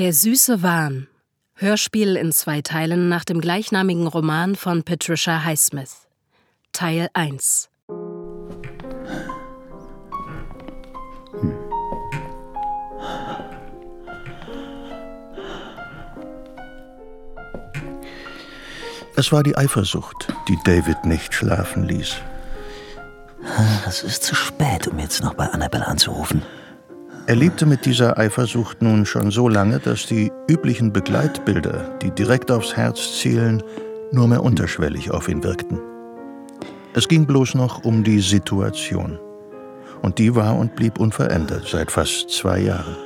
Der süße Wahn. Hörspiel in zwei Teilen nach dem gleichnamigen Roman von Patricia Highsmith. Teil 1. Es war die Eifersucht, die David nicht schlafen ließ. Es ist zu spät, um jetzt noch bei Annabelle anzurufen. Er lebte mit dieser Eifersucht nun schon so lange, dass die üblichen Begleitbilder, die direkt aufs Herz zielen, nur mehr unterschwellig auf ihn wirkten. Es ging bloß noch um die Situation. Und die war und blieb unverändert seit fast zwei Jahren.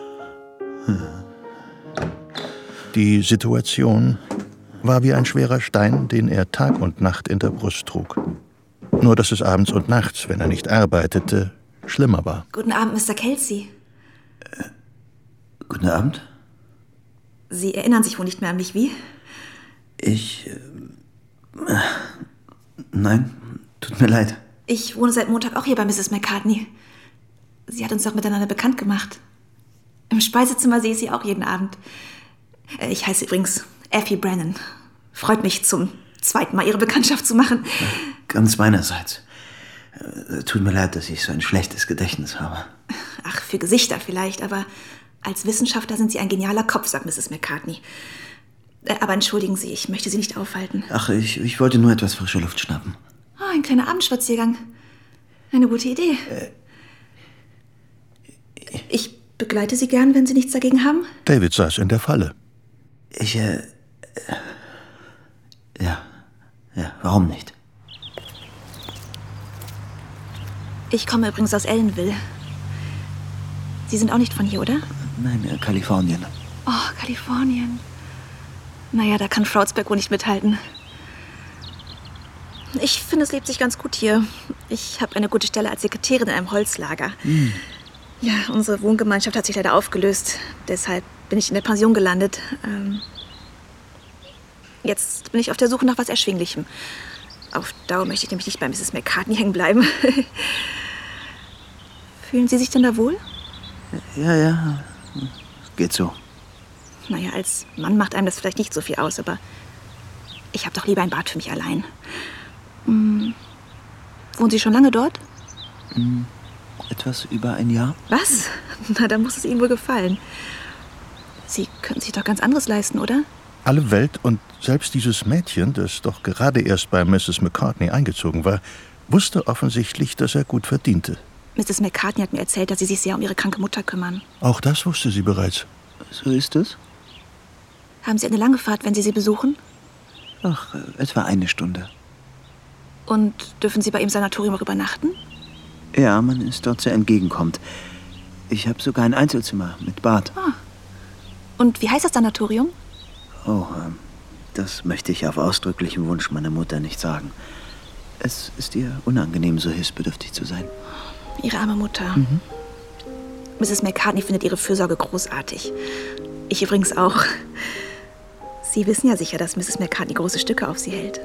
Die Situation war wie ein schwerer Stein, den er Tag und Nacht in der Brust trug. Nur dass es abends und nachts, wenn er nicht arbeitete, schlimmer war. Guten Abend, Mr. Kelsey. Guten Abend. Sie erinnern sich wohl nicht mehr an mich, wie? Ich. Äh, nein, tut mir leid. Ich wohne seit Montag auch hier bei Mrs. McCartney. Sie hat uns doch miteinander bekannt gemacht. Im Speisezimmer sehe ich sie auch jeden Abend. Äh, ich heiße übrigens Effie Brennan. Freut mich zum zweiten Mal Ihre Bekanntschaft zu machen. Ganz meinerseits. Äh, tut mir leid, dass ich so ein schlechtes Gedächtnis habe. Ach, für Gesichter vielleicht, aber als Wissenschaftler sind Sie ein genialer Kopf, sagt Mrs. McCartney. Äh, aber entschuldigen Sie, ich möchte Sie nicht aufhalten. Ach, ich, ich wollte nur etwas frische Luft schnappen. Oh, ein kleiner Abendspaziergang. Eine gute Idee. Äh, ich begleite Sie gern, wenn Sie nichts dagegen haben. David saß in der Falle. Ich, äh. Ja. Ja, warum nicht? Ich komme übrigens aus Ellenville. Sie sind auch nicht von hier, oder? Nein, äh, Kalifornien. Oh, Kalifornien. Naja, da kann Fraudsberg wohl nicht mithalten. Ich finde, es lebt sich ganz gut hier. Ich habe eine gute Stelle als Sekretärin in einem Holzlager. Hm. Ja, unsere Wohngemeinschaft hat sich leider aufgelöst. Deshalb bin ich in der Pension gelandet. Ähm Jetzt bin ich auf der Suche nach was Erschwinglichem. Auf Dauer möchte ich nämlich nicht bei Mrs. McCartney hängen bleiben. Fühlen Sie sich denn da wohl? Ja, ja. Geht so. Naja, als Mann macht einem das vielleicht nicht so viel aus, aber ich habe doch lieber ein Bad für mich allein. Hm. Wohnen Sie schon lange dort? Hm. Etwas über ein Jahr. Was? Na, dann muss es Ihnen wohl gefallen. Sie können sich doch ganz anderes leisten, oder? Alle Welt und selbst dieses Mädchen, das doch gerade erst bei Mrs. McCartney eingezogen war, wusste offensichtlich, dass er gut verdiente. Mrs. McCartney hat mir erzählt, dass Sie sich sehr um Ihre kranke Mutter kümmern. Auch das wusste sie bereits. So ist es. Haben Sie eine lange Fahrt, wenn Sie sie besuchen? Ach, etwa eine Stunde. Und dürfen Sie bei ihm Sanatorium auch übernachten? Ja, man ist dort sehr entgegenkommt. Ich habe sogar ein Einzelzimmer mit Bad. Ah. Und wie heißt das Sanatorium? Oh, ähm, das möchte ich auf ausdrücklichen Wunsch meiner Mutter nicht sagen. Es ist ihr unangenehm, so hilfsbedürftig zu sein. Ihre arme Mutter. Mhm. Mrs. McCartney findet ihre Fürsorge großartig. Ich übrigens auch. Sie wissen ja sicher, dass Mrs. McCartney große Stücke auf sie hält.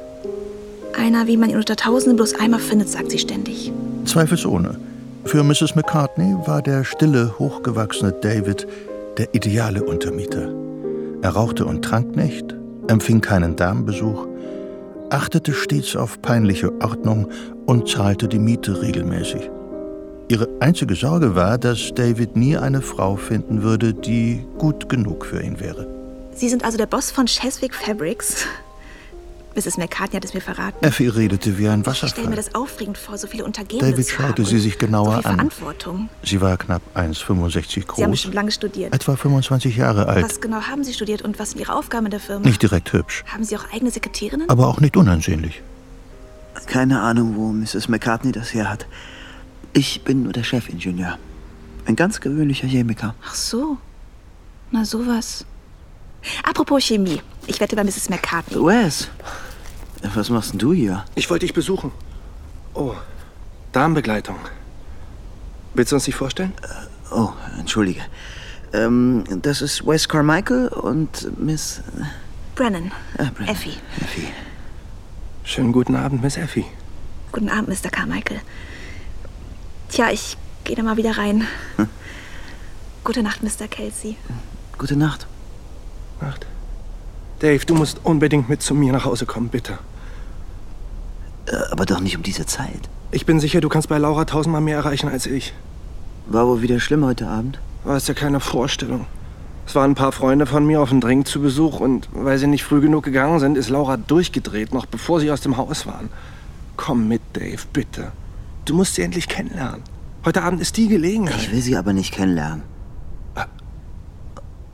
Einer, wie man ihn unter Tausenden bloß einmal findet, sagt sie ständig. Zweifelsohne. Für Mrs. McCartney war der stille, hochgewachsene David der ideale Untermieter. Er rauchte und trank nicht, empfing keinen Damenbesuch, achtete stets auf peinliche Ordnung und zahlte die Miete regelmäßig. Ihre einzige Sorge war, dass David nie eine Frau finden würde, die gut genug für ihn wäre. Sie sind also der Boss von Cheswick Fabrics? Mrs. McCartney hat es mir verraten. Effie redete wie ein Wasserfall. Ich stelle mir das aufregend vor, so viele Untergebene David schaute sie sich genauer so viel an. Verantwortung. Sie war knapp 1,65 groß. Sie haben bestimmt lange studiert. Etwa 25 Jahre alt. Was genau haben Sie studiert und was sind Ihre Aufgaben in der Firma? Nicht direkt hübsch. Haben Sie auch eigene Sekretärinnen? Aber auch nicht unansehnlich. Keine Ahnung, wo Mrs. McCartney das her hat. Ich bin nur der Chefingenieur. Ein ganz gewöhnlicher Chemiker. Ach so. Na sowas. Apropos Chemie. Ich wette bei Mrs. McCartney. Wes, was machst denn du hier? Ich wollte dich besuchen. Oh, Damenbegleitung. Willst du uns dich vorstellen? Äh, oh, entschuldige. Ähm, das ist Wes Carmichael und Miss... Äh, Brennan. Ah, Brennan. Effie. Effie. Schönen guten Abend, Miss Effie. Guten Abend, Mr. Carmichael. Tja, ich gehe da mal wieder rein. Hm. Gute Nacht, Mr. Kelsey. Gute Nacht. Nacht. Dave, du musst unbedingt mit zu mir nach Hause kommen, bitte. Äh, aber doch nicht um diese Zeit. Ich bin sicher, du kannst bei Laura tausendmal mehr erreichen als ich. War wohl wieder schlimm heute Abend? War es ja keine Vorstellung. Es waren ein paar Freunde von mir auf dem Drink zu Besuch und weil sie nicht früh genug gegangen sind, ist Laura durchgedreht, noch bevor sie aus dem Haus waren. Komm mit, Dave, bitte. Du musst sie endlich kennenlernen. Heute Abend ist die Gelegenheit. Ich will sie aber nicht kennenlernen.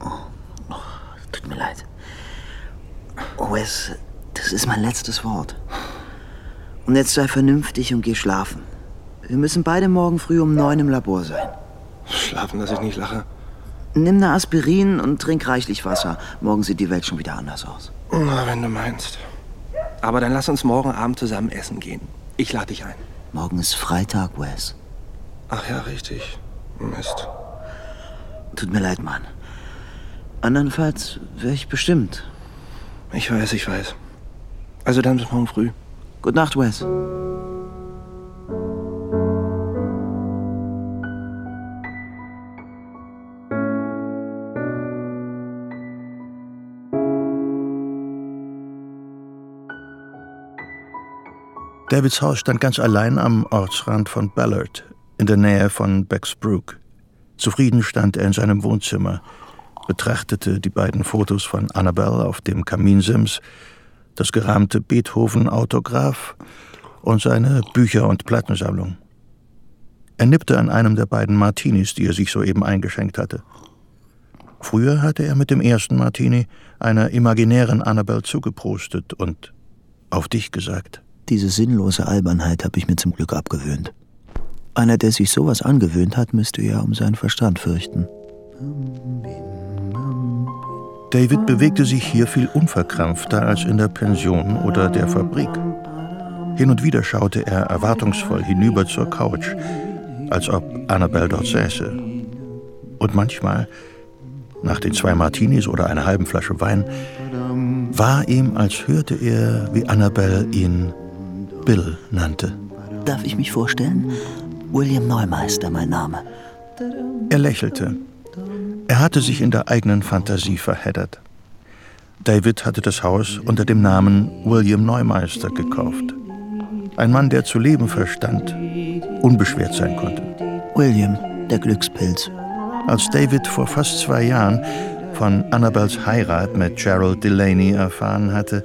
Oh, oh, tut mir leid. Wes, das ist mein letztes Wort. Und jetzt sei vernünftig und geh schlafen. Wir müssen beide morgen früh um neun im Labor sein. Schlafen, dass ich nicht lache. Nimm eine Aspirin und trink reichlich Wasser. Morgen sieht die Welt schon wieder anders aus. Na, wenn du meinst. Aber dann lass uns morgen Abend zusammen essen gehen. Ich lade dich ein. Morgen ist Freitag, Wes. Ach ja, richtig. Mist. Tut mir leid, Mann. Andernfalls wäre ich bestimmt. Ich weiß, ich weiß. Also dann bis morgen früh. Gute Nacht, Wes. Davids Haus stand ganz allein am Ortsrand von Ballard, in der Nähe von Becksbrook. Zufrieden stand er in seinem Wohnzimmer, betrachtete die beiden Fotos von Annabelle auf dem Kaminsims, das gerahmte Beethoven-Autograph und seine Bücher- und Plattensammlung. Er nippte an einem der beiden Martinis, die er sich soeben eingeschenkt hatte. Früher hatte er mit dem ersten Martini einer imaginären Annabelle zugeprostet und auf dich gesagt. Diese sinnlose Albernheit habe ich mir zum Glück abgewöhnt. Einer, der sich sowas angewöhnt hat, müsste ja um seinen Verstand fürchten. David bewegte sich hier viel unverkrampfter als in der Pension oder der Fabrik. Hin und wieder schaute er erwartungsvoll hinüber zur Couch, als ob Annabelle dort säße. Und manchmal, nach den zwei Martinis oder einer halben Flasche Wein, war ihm, als hörte er, wie Annabelle ihn Bill nannte. Darf ich mich vorstellen? William Neumeister, mein Name. Er lächelte. Er hatte sich in der eigenen Fantasie verheddert. David hatte das Haus unter dem Namen William Neumeister gekauft. Ein Mann, der zu leben verstand, unbeschwert sein konnte. William, der Glückspilz. Als David vor fast zwei Jahren von Annabels Heirat mit Gerald Delaney erfahren hatte,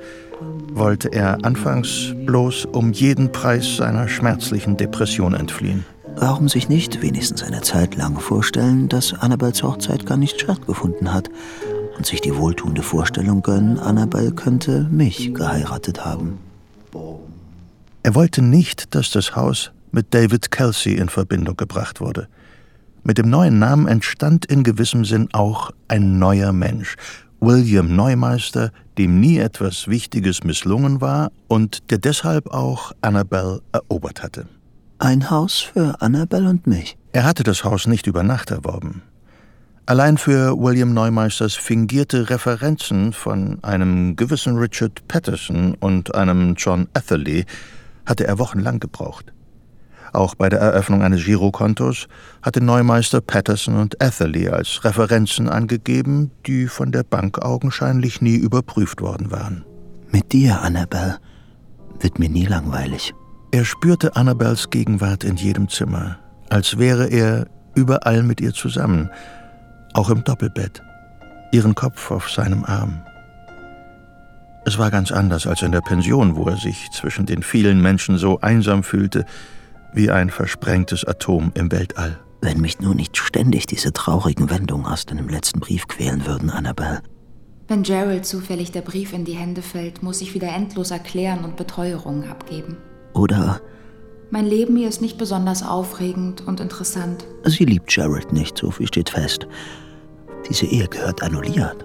wollte er anfangs bloß um jeden Preis seiner schmerzlichen Depression entfliehen. Warum sich nicht wenigstens eine Zeit lang vorstellen, dass Annabels Hochzeit gar nicht stattgefunden hat und sich die wohltuende Vorstellung gönnen, Annabelle könnte mich geheiratet haben? Er wollte nicht, dass das Haus mit David Kelsey in Verbindung gebracht wurde. Mit dem neuen Namen entstand in gewissem Sinn auch ein neuer Mensch, William Neumeister, dem nie etwas Wichtiges misslungen war und der deshalb auch Annabelle erobert hatte. Ein Haus für Annabelle und mich. Er hatte das Haus nicht über Nacht erworben. Allein für William Neumeisters fingierte Referenzen von einem gewissen Richard Patterson und einem John Atherley hatte er wochenlang gebraucht. Auch bei der Eröffnung eines Girokontos hatte Neumeister Patterson und Atherley als Referenzen angegeben, die von der Bank augenscheinlich nie überprüft worden waren. Mit dir, Annabelle, wird mir nie langweilig. Er spürte Annabels Gegenwart in jedem Zimmer, als wäre er überall mit ihr zusammen, auch im Doppelbett, ihren Kopf auf seinem Arm. Es war ganz anders als in der Pension, wo er sich zwischen den vielen Menschen so einsam fühlte, wie ein versprengtes Atom im Weltall. Wenn mich nur nicht ständig diese traurigen Wendungen aus deinem letzten Brief quälen würden, Annabelle. Wenn Gerald zufällig der Brief in die Hände fällt, muss ich wieder endlos erklären und Beteuerungen abgeben. Oder Mein Leben hier ist nicht besonders aufregend und interessant. sie liebt Gerald nicht, so viel steht fest. Diese Ehe gehört annulliert.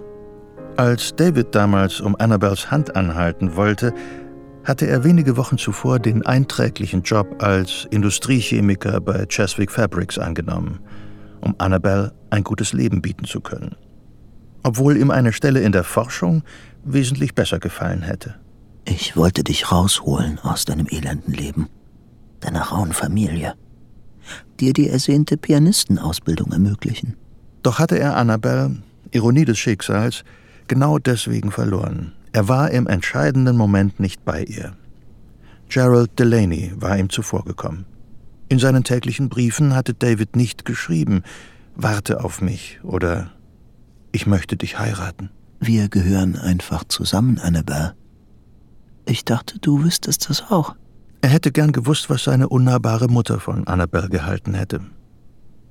Als David damals um Annabels Hand anhalten wollte, hatte er wenige Wochen zuvor den einträglichen Job als Industriechemiker bei Cheswick Fabrics angenommen, um Annabelle ein gutes Leben bieten zu können. Obwohl ihm eine Stelle in der Forschung wesentlich besser gefallen hätte. Ich wollte dich rausholen aus deinem elenden Leben, deiner rauen Familie, dir die ersehnte Pianistenausbildung ermöglichen. Doch hatte er Annabelle, Ironie des Schicksals, genau deswegen verloren. Er war im entscheidenden Moment nicht bei ihr. Gerald Delaney war ihm zuvorgekommen. In seinen täglichen Briefen hatte David nicht geschrieben, warte auf mich oder ich möchte dich heiraten. Wir gehören einfach zusammen, Annabelle. Ich dachte, du wüsstest das auch. Er hätte gern gewusst, was seine unnahbare Mutter von Annabelle gehalten hätte.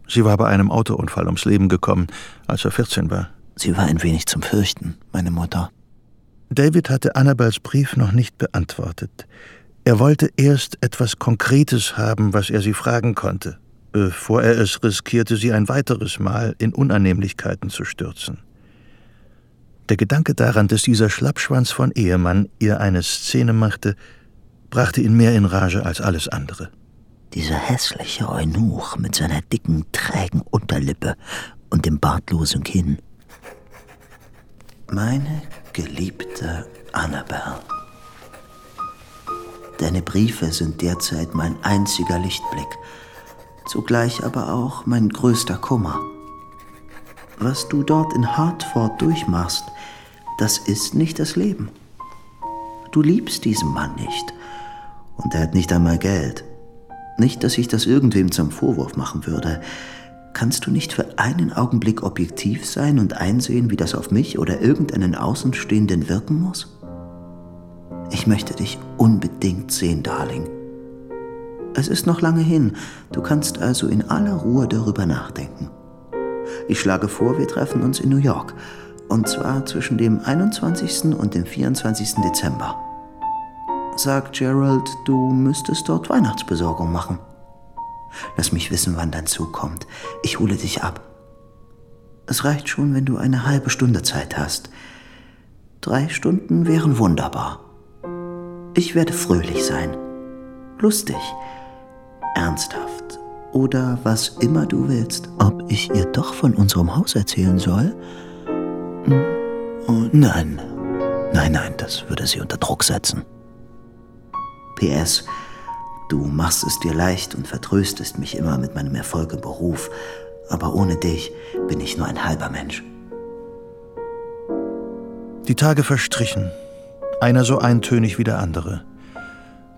Sie war bei einem Autounfall ums Leben gekommen, als er 14 war. Sie war ein wenig zum Fürchten, meine Mutter. David hatte Annabels Brief noch nicht beantwortet. Er wollte erst etwas Konkretes haben, was er sie fragen konnte, bevor er es riskierte, sie ein weiteres Mal in Unannehmlichkeiten zu stürzen. Der Gedanke daran, dass dieser Schlappschwanz von Ehemann ihr eine Szene machte, brachte ihn mehr in Rage als alles andere. Dieser hässliche Eunuch mit seiner dicken, trägen Unterlippe und dem bartlosen Kinn. Meine geliebte Annabelle. Deine Briefe sind derzeit mein einziger Lichtblick, zugleich aber auch mein größter Kummer. Was du dort in Hartford durchmachst, das ist nicht das Leben. Du liebst diesen Mann nicht und er hat nicht einmal Geld. Nicht, dass ich das irgendwem zum Vorwurf machen würde. Kannst du nicht für einen Augenblick objektiv sein und einsehen, wie das auf mich oder irgendeinen Außenstehenden wirken muss? Ich möchte dich unbedingt sehen, Darling. Es ist noch lange hin, du kannst also in aller Ruhe darüber nachdenken. Ich schlage vor, wir treffen uns in New York, und zwar zwischen dem 21. und dem 24. Dezember. Sag Gerald, du müsstest dort Weihnachtsbesorgung machen. Lass mich wissen, wann dein Zug kommt. Ich hole dich ab. Es reicht schon, wenn du eine halbe Stunde Zeit hast. Drei Stunden wären wunderbar. Ich werde fröhlich sein, lustig, ernsthaft oder was immer du willst. Ob ich ihr doch von unserem Haus erzählen soll? Hm, oh, nein, nein, nein, das würde sie unter Druck setzen. PS, Du machst es dir leicht und vertröstest mich immer mit meinem Erfolg im Beruf, aber ohne dich bin ich nur ein halber Mensch. Die Tage verstrichen, einer so eintönig wie der andere.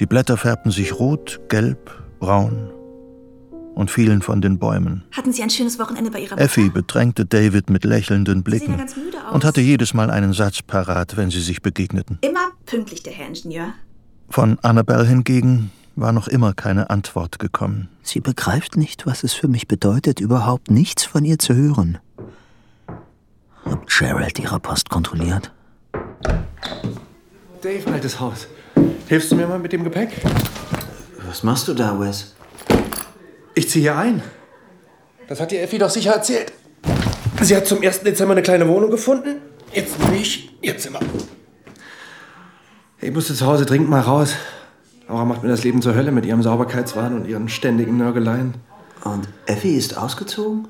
Die Blätter färbten sich rot, gelb, braun und fielen von den Bäumen. Hatten Sie ein schönes Wochenende bei Ihrer Mutter? Effie bedrängte David mit lächelnden Blicken ja und hatte jedes Mal einen Satz parat, wenn sie sich begegneten. Immer pünktlich, der Herr Ingenieur. Von Annabelle hingegen war noch immer keine Antwort gekommen. Sie begreift nicht, was es für mich bedeutet, überhaupt nichts von ihr zu hören. Ob Gerald ihre Post kontrolliert? Dave, altes Haus. Hilfst du mir mal mit dem Gepäck? Was machst du da, Wes? Ich ziehe hier ein. Das hat dir Effi doch sicher erzählt. Sie hat zum 1. Dezember eine kleine Wohnung gefunden. Jetzt nehme ich ihr Zimmer. Ich musste zu Hause dringend mal raus. Laura macht mir das Leben zur Hölle mit ihrem Sauberkeitswahn und ihren ständigen Nörgeleien. Und Effie ist ausgezogen?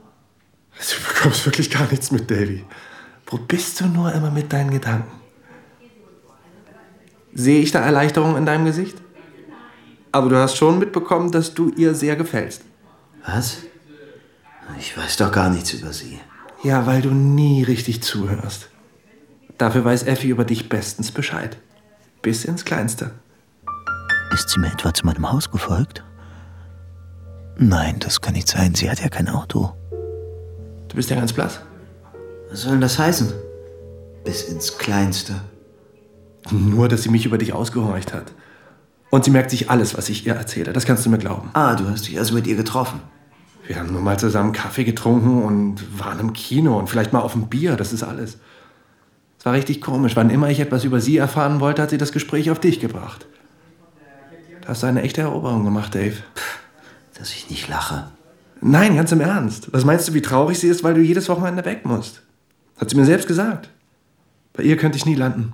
Du bekommst wirklich gar nichts mit, Davy. Wo bist du nur immer mit deinen Gedanken? Sehe ich da Erleichterung in deinem Gesicht? Aber du hast schon mitbekommen, dass du ihr sehr gefällst. Was? Ich weiß doch gar nichts über sie. Ja, weil du nie richtig zuhörst. Dafür weiß Effi über dich bestens Bescheid. Bis ins Kleinste. Ist sie mir etwa zu meinem Haus gefolgt? Nein, das kann nicht sein. Sie hat ja kein Auto. Du bist ja ganz blass. Was soll denn das heißen? Bis ins Kleinste. Nur, dass sie mich über dich ausgehorcht hat. Und sie merkt sich alles, was ich ihr erzähle. Das kannst du mir glauben. Ah, du hast dich also mit ihr getroffen. Wir haben nur mal zusammen Kaffee getrunken und waren im Kino und vielleicht mal auf ein Bier. Das ist alles. Es war richtig komisch. Wann immer ich etwas über sie erfahren wollte, hat sie das Gespräch auf dich gebracht. Du hast eine echte Eroberung gemacht, Dave. Dass ich nicht lache. Nein, ganz im Ernst. Was meinst du, wie traurig sie ist, weil du jedes Wochenende weg musst? Hat sie mir selbst gesagt. Bei ihr könnte ich nie landen.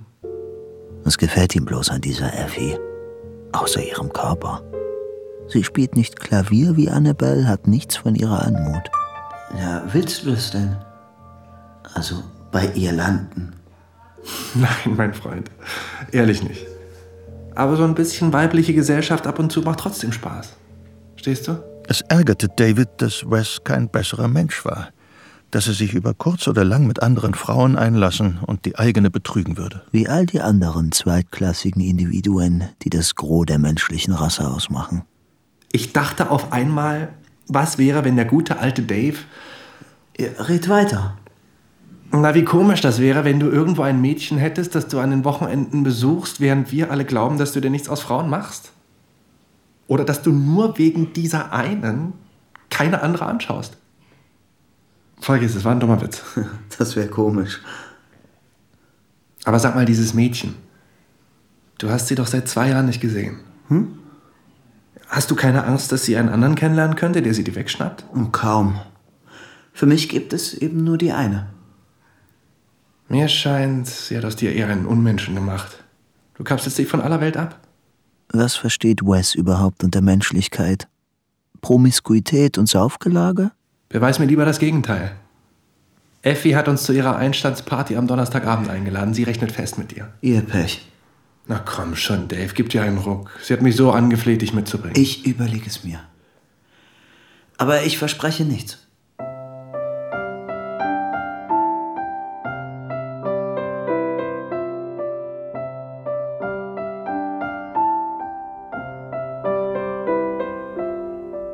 Was gefällt ihm bloß an dieser Effie? Außer ihrem Körper. Sie spielt nicht Klavier wie Annabelle, hat nichts von ihrer Anmut. Ja, willst du das denn? Also bei ihr landen? Nein, mein Freund. Ehrlich nicht. Aber so ein bisschen weibliche Gesellschaft ab und zu macht trotzdem Spaß. Stehst du? Es ärgerte David, dass Wes kein besserer Mensch war. dass er sich über kurz oder lang mit anderen Frauen einlassen und die eigene betrügen würde. Wie all die anderen zweitklassigen Individuen, die das Gros der menschlichen Rasse ausmachen. Ich dachte auf einmal, was wäre, wenn der gute alte Dave. Red weiter. Na, wie komisch das wäre, wenn du irgendwo ein Mädchen hättest, das du an den Wochenenden besuchst, während wir alle glauben, dass du dir nichts aus Frauen machst. Oder dass du nur wegen dieser einen keine andere anschaust. Vergiss, es war ein dummer Witz. Das wäre komisch. Aber sag mal, dieses Mädchen. Du hast sie doch seit zwei Jahren nicht gesehen. Hm? Hast du keine Angst, dass sie einen anderen kennenlernen könnte, der sie dir wegschnappt? Kaum. Für mich gibt es eben nur die eine. Mir scheint, sie hat aus dir eher einen Unmenschen gemacht. Du kapselst dich von aller Welt ab. Was versteht Wes überhaupt unter Menschlichkeit? Promiskuität und Saufgelage? Beweis mir lieber das Gegenteil. Effi hat uns zu ihrer Einstandsparty am Donnerstagabend eingeladen. Sie rechnet fest mit dir. Ihr Pech. Na komm schon, Dave, gib dir einen Ruck. Sie hat mich so angefleht, dich mitzubringen. Ich überlege es mir. Aber ich verspreche nichts.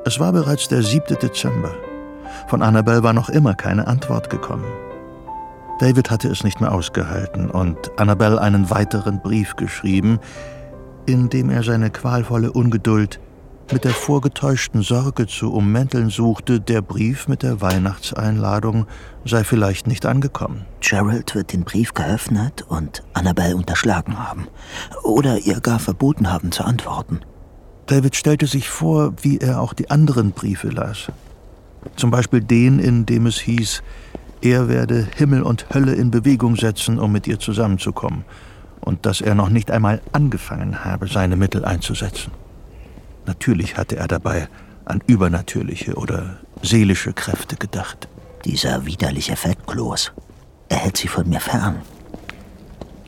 Es war bereits der 7. Dezember. Von Annabelle war noch immer keine Antwort gekommen. David hatte es nicht mehr ausgehalten und Annabelle einen weiteren Brief geschrieben, in dem er seine qualvolle Ungeduld mit der vorgetäuschten Sorge zu ummänteln suchte, der Brief mit der Weihnachtseinladung sei vielleicht nicht angekommen. Gerald wird den Brief geöffnet und Annabelle unterschlagen haben. Oder ihr gar verboten haben zu antworten. David stellte sich vor, wie er auch die anderen Briefe las. Zum Beispiel den, in dem es hieß, er werde Himmel und Hölle in Bewegung setzen, um mit ihr zusammenzukommen, und dass er noch nicht einmal angefangen habe, seine Mittel einzusetzen. Natürlich hatte er dabei an übernatürliche oder seelische Kräfte gedacht. Dieser widerliche Fettkloß. Er hält sie von mir fern.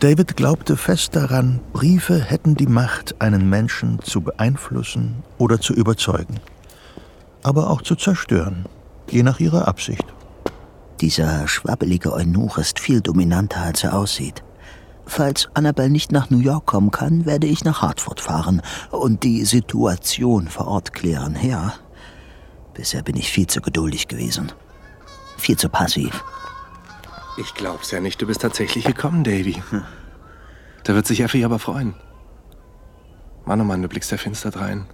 David glaubte fest daran, Briefe hätten die Macht, einen Menschen zu beeinflussen oder zu überzeugen aber auch zu zerstören, je nach ihrer Absicht. Dieser schwabbelige Eunuch ist viel dominanter, als er aussieht. Falls Annabelle nicht nach New York kommen kann, werde ich nach Hartford fahren und die Situation vor Ort klären. Ja, bisher bin ich viel zu geduldig gewesen. Viel zu passiv. Ich glaub's ja nicht, du bist tatsächlich gekommen, Davy. Hm. Da wird sich Effie aber freuen. Mann, oh Mann, du blickst ja finster drein.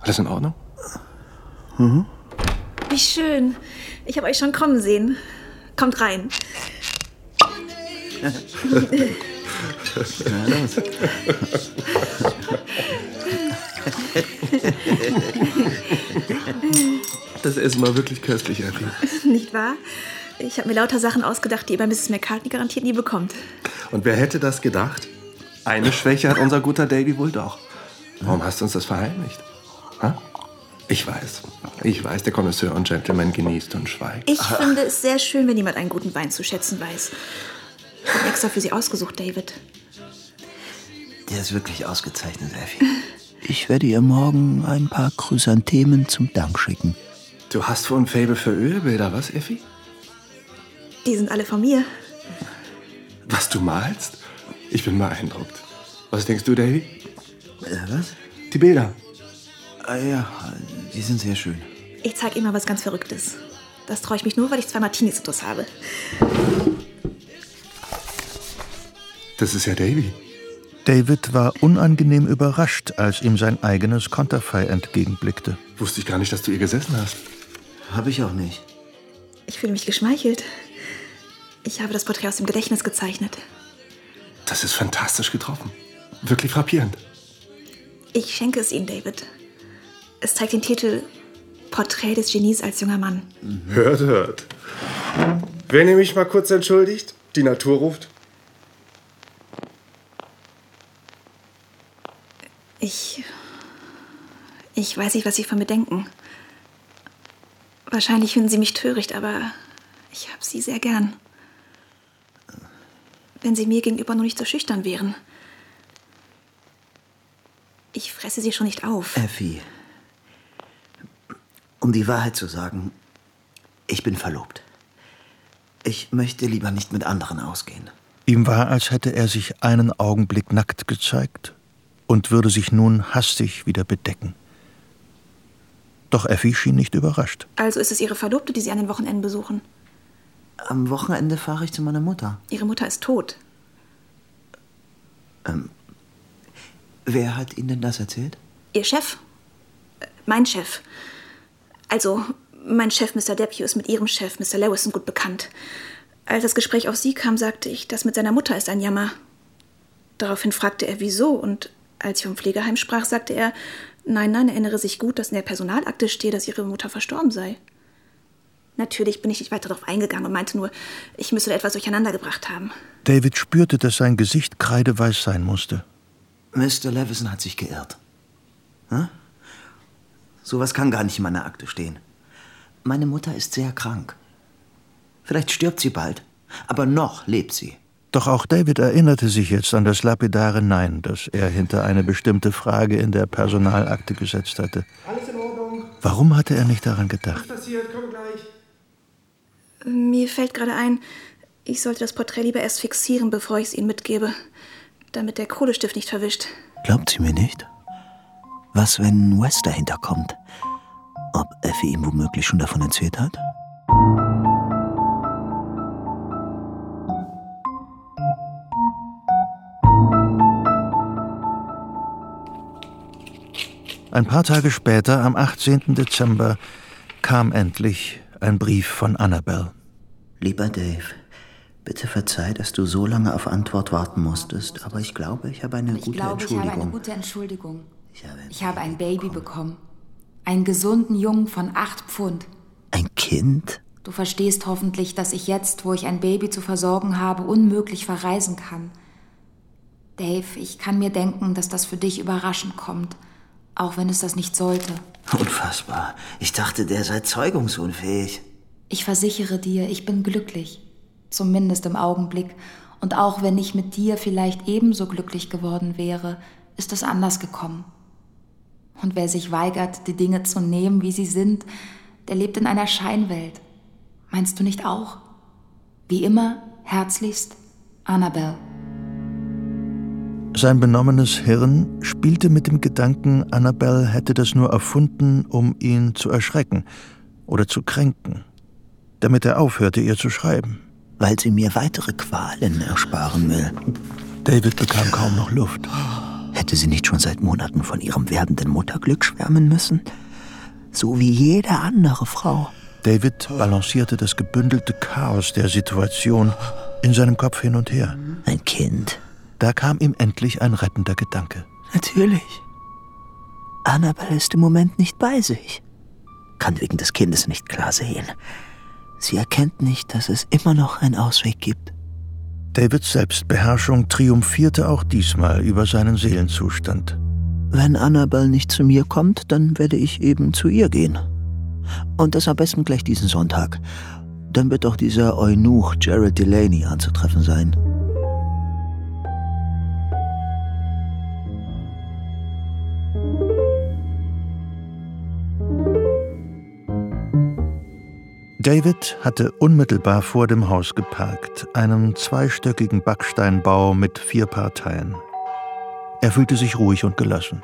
Alles in Ordnung? Mhm. Wie schön. Ich habe euch schon kommen sehen. Kommt rein. Das Essen war wirklich köstlich, Effie. Nicht wahr? Ich habe mir lauter Sachen ausgedacht, die ihr bei Mrs. McCartney garantiert nie bekommt. Und wer hätte das gedacht? Eine Schwäche hat unser guter Davy wohl doch. Warum hast du uns das verheimlicht? Ha? Ich weiß. Ich weiß, der Connoisseur und Gentleman genießt und schweigt. Ich Ach. finde es sehr schön, wenn jemand einen guten Wein zu schätzen weiß. Ich habe extra für Sie ausgesucht, David. Der ist wirklich ausgezeichnet, Effie. Ich werde ihr morgen ein paar Chrysanthemen zum Dank schicken. Du hast wohl ein Fable für Ölbilder, was, Effie? Die sind alle von mir. Was du malst? Ich bin beeindruckt. Was denkst du, Davy? Äh, was? Die Bilder. Ah, ja, die sind sehr schön. Ich zeige immer was ganz Verrücktes. Das traue ich mich nur, weil ich zwei Martinis intus habe. Das ist ja Davy. David war unangenehm überrascht, als ihm sein eigenes Konterfei entgegenblickte. Wusste ich gar nicht, dass du ihr gesessen hast. Habe ich auch nicht. Ich fühle mich geschmeichelt. Ich habe das Porträt aus dem Gedächtnis gezeichnet. Das ist fantastisch getroffen. Wirklich frappierend. Ich schenke es Ihnen, David. Es zeigt den Titel Porträt des Genies als junger Mann. Hört, hört. Wenn ihr mich mal kurz entschuldigt, die Natur ruft. Ich. Ich weiß nicht, was Sie von mir denken. Wahrscheinlich finden Sie mich töricht, aber ich habe Sie sehr gern. Wenn Sie mir gegenüber nur nicht so schüchtern wären. Ich fresse Sie schon nicht auf. Effie, um die Wahrheit zu sagen, ich bin verlobt. Ich möchte lieber nicht mit anderen ausgehen. Ihm war, als hätte er sich einen Augenblick nackt gezeigt und würde sich nun hastig wieder bedecken. Doch Effi schien nicht überrascht. Also ist es Ihre Verlobte, die Sie an den Wochenenden besuchen? Am Wochenende fahre ich zu meiner Mutter. Ihre Mutter ist tot. Ähm, wer hat Ihnen denn das erzählt? Ihr Chef? Äh, Mein Chef. Also, mein Chef, Mr. Depew, ist mit Ihrem Chef, Mr. Lewison, gut bekannt. Als das Gespräch auf Sie kam, sagte ich, das mit seiner Mutter ist ein Jammer. Daraufhin fragte er, wieso, und als ich vom Pflegeheim sprach, sagte er, nein, nein, erinnere sich gut, dass in der Personalakte steht, dass Ihre Mutter verstorben sei. Natürlich bin ich nicht weiter darauf eingegangen und meinte nur, ich müsse da etwas durcheinander gebracht haben. David spürte, dass sein Gesicht kreideweiß sein musste. Mr. Levison hat sich geirrt. Hm? Sowas kann gar nicht in meiner Akte stehen. Meine Mutter ist sehr krank. Vielleicht stirbt sie bald, aber noch lebt sie. Doch auch David erinnerte sich jetzt an das lapidare Nein, das er hinter eine bestimmte Frage in der Personalakte gesetzt hatte. Alles in Ordnung. Warum hatte er nicht daran gedacht? Was passiert? Komm gleich. Mir fällt gerade ein, ich sollte das Porträt lieber erst fixieren, bevor ich es Ihnen mitgebe, damit der Kohlestift nicht verwischt. Glaubt sie mir nicht? Was, wenn Wes dahinter kommt? Ob Effie ihm womöglich schon davon erzählt hat? Ein paar Tage später, am 18. Dezember, kam endlich ein Brief von Annabel. Lieber Dave, bitte verzeih, dass du so lange auf Antwort warten musstest, aber ich glaube, ich habe eine Ich gute glaube, ich Entschuldigung. habe eine gute Entschuldigung. Ich habe Ich habe ein Baby bekommen. Einen gesunden Jungen von acht Pfund. ein Kind? Du verstehst hoffentlich, dass ich jetzt, wo ich ein Baby zu versorgen habe, unmöglich verreisen kann. Dave, ich kann mir denken, dass das für dich überraschend kommt, auch wenn es das nicht sollte. Unfassbar. Ich dachte, der sei zeugungsunfähig. Ich versichere dir, ich bin glücklich. Zumindest im Augenblick. Und auch wenn ich mit dir vielleicht ebenso glücklich geworden wäre, ist es anders gekommen. Und wer sich weigert, die Dinge zu nehmen, wie sie sind, der lebt in einer Scheinwelt. Meinst du nicht auch? Wie immer, herzlichst, Annabel. Sein benommenes Hirn spielte mit dem Gedanken, Annabel hätte das nur erfunden, um ihn zu erschrecken oder zu kränken, damit er aufhörte, ihr zu schreiben. Weil sie mir weitere Qualen ersparen will. David bekam kaum noch Luft. Hätte sie nicht schon seit Monaten von ihrem werdenden Mutterglück schwärmen müssen? So wie jede andere Frau. David balancierte das gebündelte Chaos der Situation in seinem Kopf hin und her. Ein Kind. Da kam ihm endlich ein rettender Gedanke. Natürlich. Annabelle ist im Moment nicht bei sich. Kann wegen des Kindes nicht klar sehen. Sie erkennt nicht, dass es immer noch einen Ausweg gibt. Davids Selbstbeherrschung triumphierte auch diesmal über seinen Seelenzustand. Wenn Annabelle nicht zu mir kommt, dann werde ich eben zu ihr gehen. Und das am besten gleich diesen Sonntag. Dann wird auch dieser Eunuch Jared Delaney anzutreffen sein. David hatte unmittelbar vor dem Haus geparkt, einen zweistöckigen Backsteinbau mit vier Parteien. Er fühlte sich ruhig und gelassen.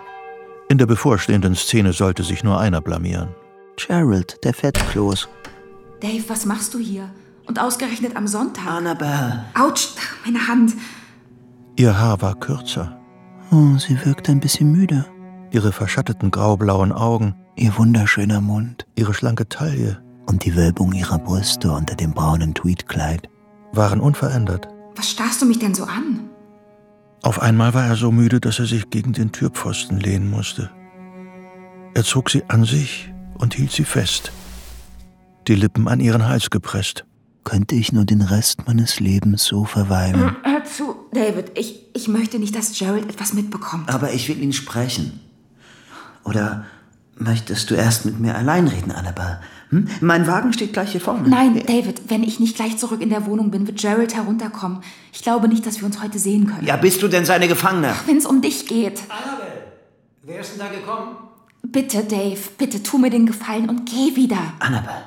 In der bevorstehenden Szene sollte sich nur einer blamieren. Gerald, der Fettkloß. Dave, was machst du hier? Und ausgerechnet am Sonntag. Annabelle. Autsch, meine Hand. Ihr Haar war kürzer, Oh, sie wirkt ein bisschen müde. ihre verschatteten graublauen Augen, Ihr wunderschöner Mund ihre schlanke Taille und die Wölbung ihrer Brüste unter dem braunen Tweedkleid. waren unverändert. Was starrst du mich denn so an? Auf einmal war er so müde, dass er sich gegen den Türpfosten lehnen musste. Er zog sie an sich und hielt sie fest, die Lippen an ihren Hals gepresst. Könnte ich nur den Rest meines Lebens so verweilen. Hör zu, David. Ich, ich möchte nicht, dass Gerald etwas mitbekommt. Aber ich will ihn sprechen. Oder möchtest du erst mit mir allein reden, Annabelle? Hm? Mein Wagen steht gleich hier vorne. Nein, David, wenn ich nicht gleich zurück in der Wohnung bin, wird Gerald herunterkommen. Ich glaube nicht, dass wir uns heute sehen können. Ja, bist du denn seine Gefangene? Wenn es um dich geht. Annabelle, wer ist denn da gekommen? Bitte, Dave, bitte tu mir den Gefallen und geh wieder. Annabelle,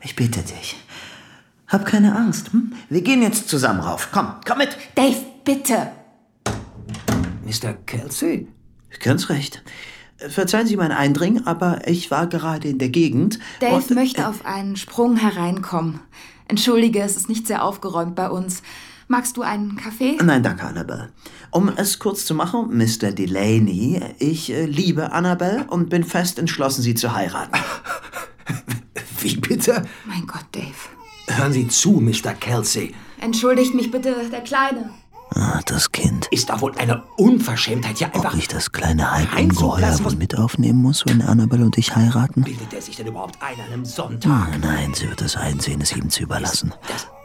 ich bitte dich. Hab keine Angst. Hm? Wir gehen jetzt zusammen rauf. Komm, komm mit. Dave, bitte. Mr. Kelsey? Ganz recht. Verzeihen Sie mein Eindringen, aber ich war gerade in der Gegend. Dave und- möchte auf einen Sprung hereinkommen. Entschuldige, es ist nicht sehr aufgeräumt bei uns. Magst du einen Kaffee? Nein, danke, Annabelle. Um es kurz zu machen, Mr. Delaney, ich äh, liebe Annabelle und bin fest entschlossen, sie zu heiraten. Wie bitte? Mein Gott, Dave. Hören Sie zu, Mr. Kelsey. Entschuldigt mich bitte, der Kleine. Ah, das Kind. Ist doch wohl eine Unverschämtheit, ja einfach. Ob ich das kleine Halbungeheuer wohl mit aufnehmen muss, wenn Annabelle und ich heiraten? Bildet er sich denn überhaupt ein an einem Sonntag? Ah, nein, sie wird es einsehen, es ihm zu überlassen.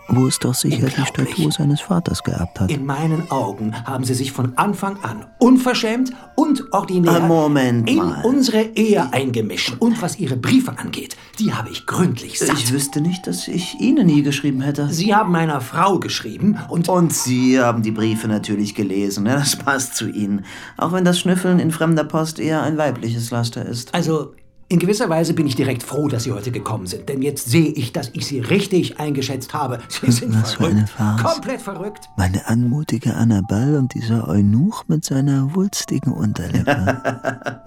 Wo es doch sicher die. Statue seines Vaters geerbt hat. In meinen Augen haben Sie sich von Anfang an unverschämt und ordinär Ah, Moment in mal. unsere Ehe eingemischt. Und was Ihre Briefe angeht, die habe ich gründlich satt. Ich wüsste nicht, dass ich Ihnen nie geschrieben hätte. Sie haben meiner Frau geschrieben und Und Sie haben die Briefe natürlich gelesen. Ja, das passt zu Ihnen. Auch wenn das Schnüffeln in fremder Post eher ein weibliches Laster ist. Also, in gewisser Weise bin ich direkt froh, dass Sie heute gekommen sind. Denn jetzt sehe ich, dass ich Sie richtig eingeschätzt habe. Sie sind Was für verrückt. eine Farce. Komplett verrückt. Meine anmutige Annabelle und dieser Eunuch mit seiner wulstigen Unterlippe.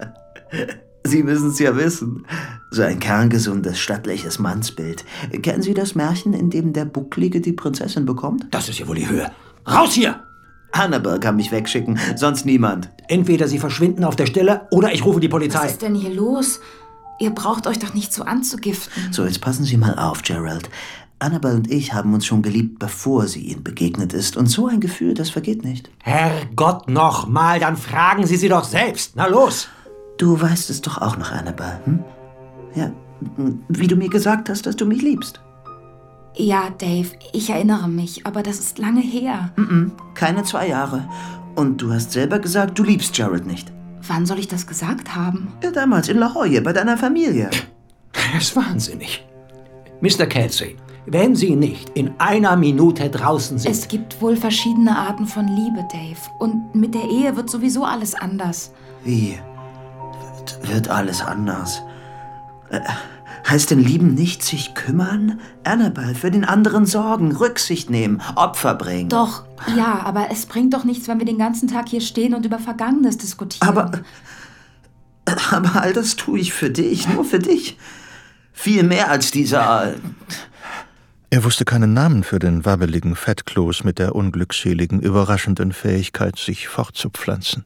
Sie müssen es ja wissen. So ein kerngesundes, stattliches Mannsbild. Kennen Sie das Märchen, in dem der Bucklige die Prinzessin bekommt? Das ist ja wohl die Höhe. Raus hier! Annabelle kann mich wegschicken, sonst niemand. Entweder Sie verschwinden auf der Stelle oder ich rufe die Was Polizei. ist denn hier los? Ihr braucht euch doch nicht so anzugiften. So, jetzt passen Sie mal auf, Gerald. Annabelle und ich haben uns schon geliebt, bevor sie Ihnen begegnet ist. Und so ein Gefühl, das vergeht nicht. Herrgott noch mal, dann fragen Sie sie doch selbst. Na los! Du weißt es doch auch noch, Annabelle, hm? Ja, wie du mir gesagt hast, dass du mich liebst. Ja, Dave, ich erinnere mich, aber das ist lange her. Keine zwei Jahre. Und du hast selber gesagt, du liebst Jared nicht. Wann soll ich das gesagt haben? Ja, damals in La Jolla, bei deiner Familie. Er ist wahnsinnig. Mr. Kelsey, wenn Sie nicht in einer Minute draußen sind. Es gibt wohl verschiedene Arten von Liebe, Dave. Und mit der Ehe wird sowieso alles anders. Wie? Wird- Wird alles anders. Äh, heißt denn lieben nicht sich kümmern? Annabelle, für den anderen sorgen, Rücksicht nehmen, Opfer bringen. Doch, ja, aber es bringt doch nichts, wenn wir den ganzen Tag hier stehen und über Vergangenes diskutieren. Aber, aber all das tue ich für dich, nur für dich. Viel mehr als dieser. Er wusste keinen Namen für den wabbeligen Fettkloß mit der unglückseligen, überraschenden Fähigkeit, sich fortzupflanzen.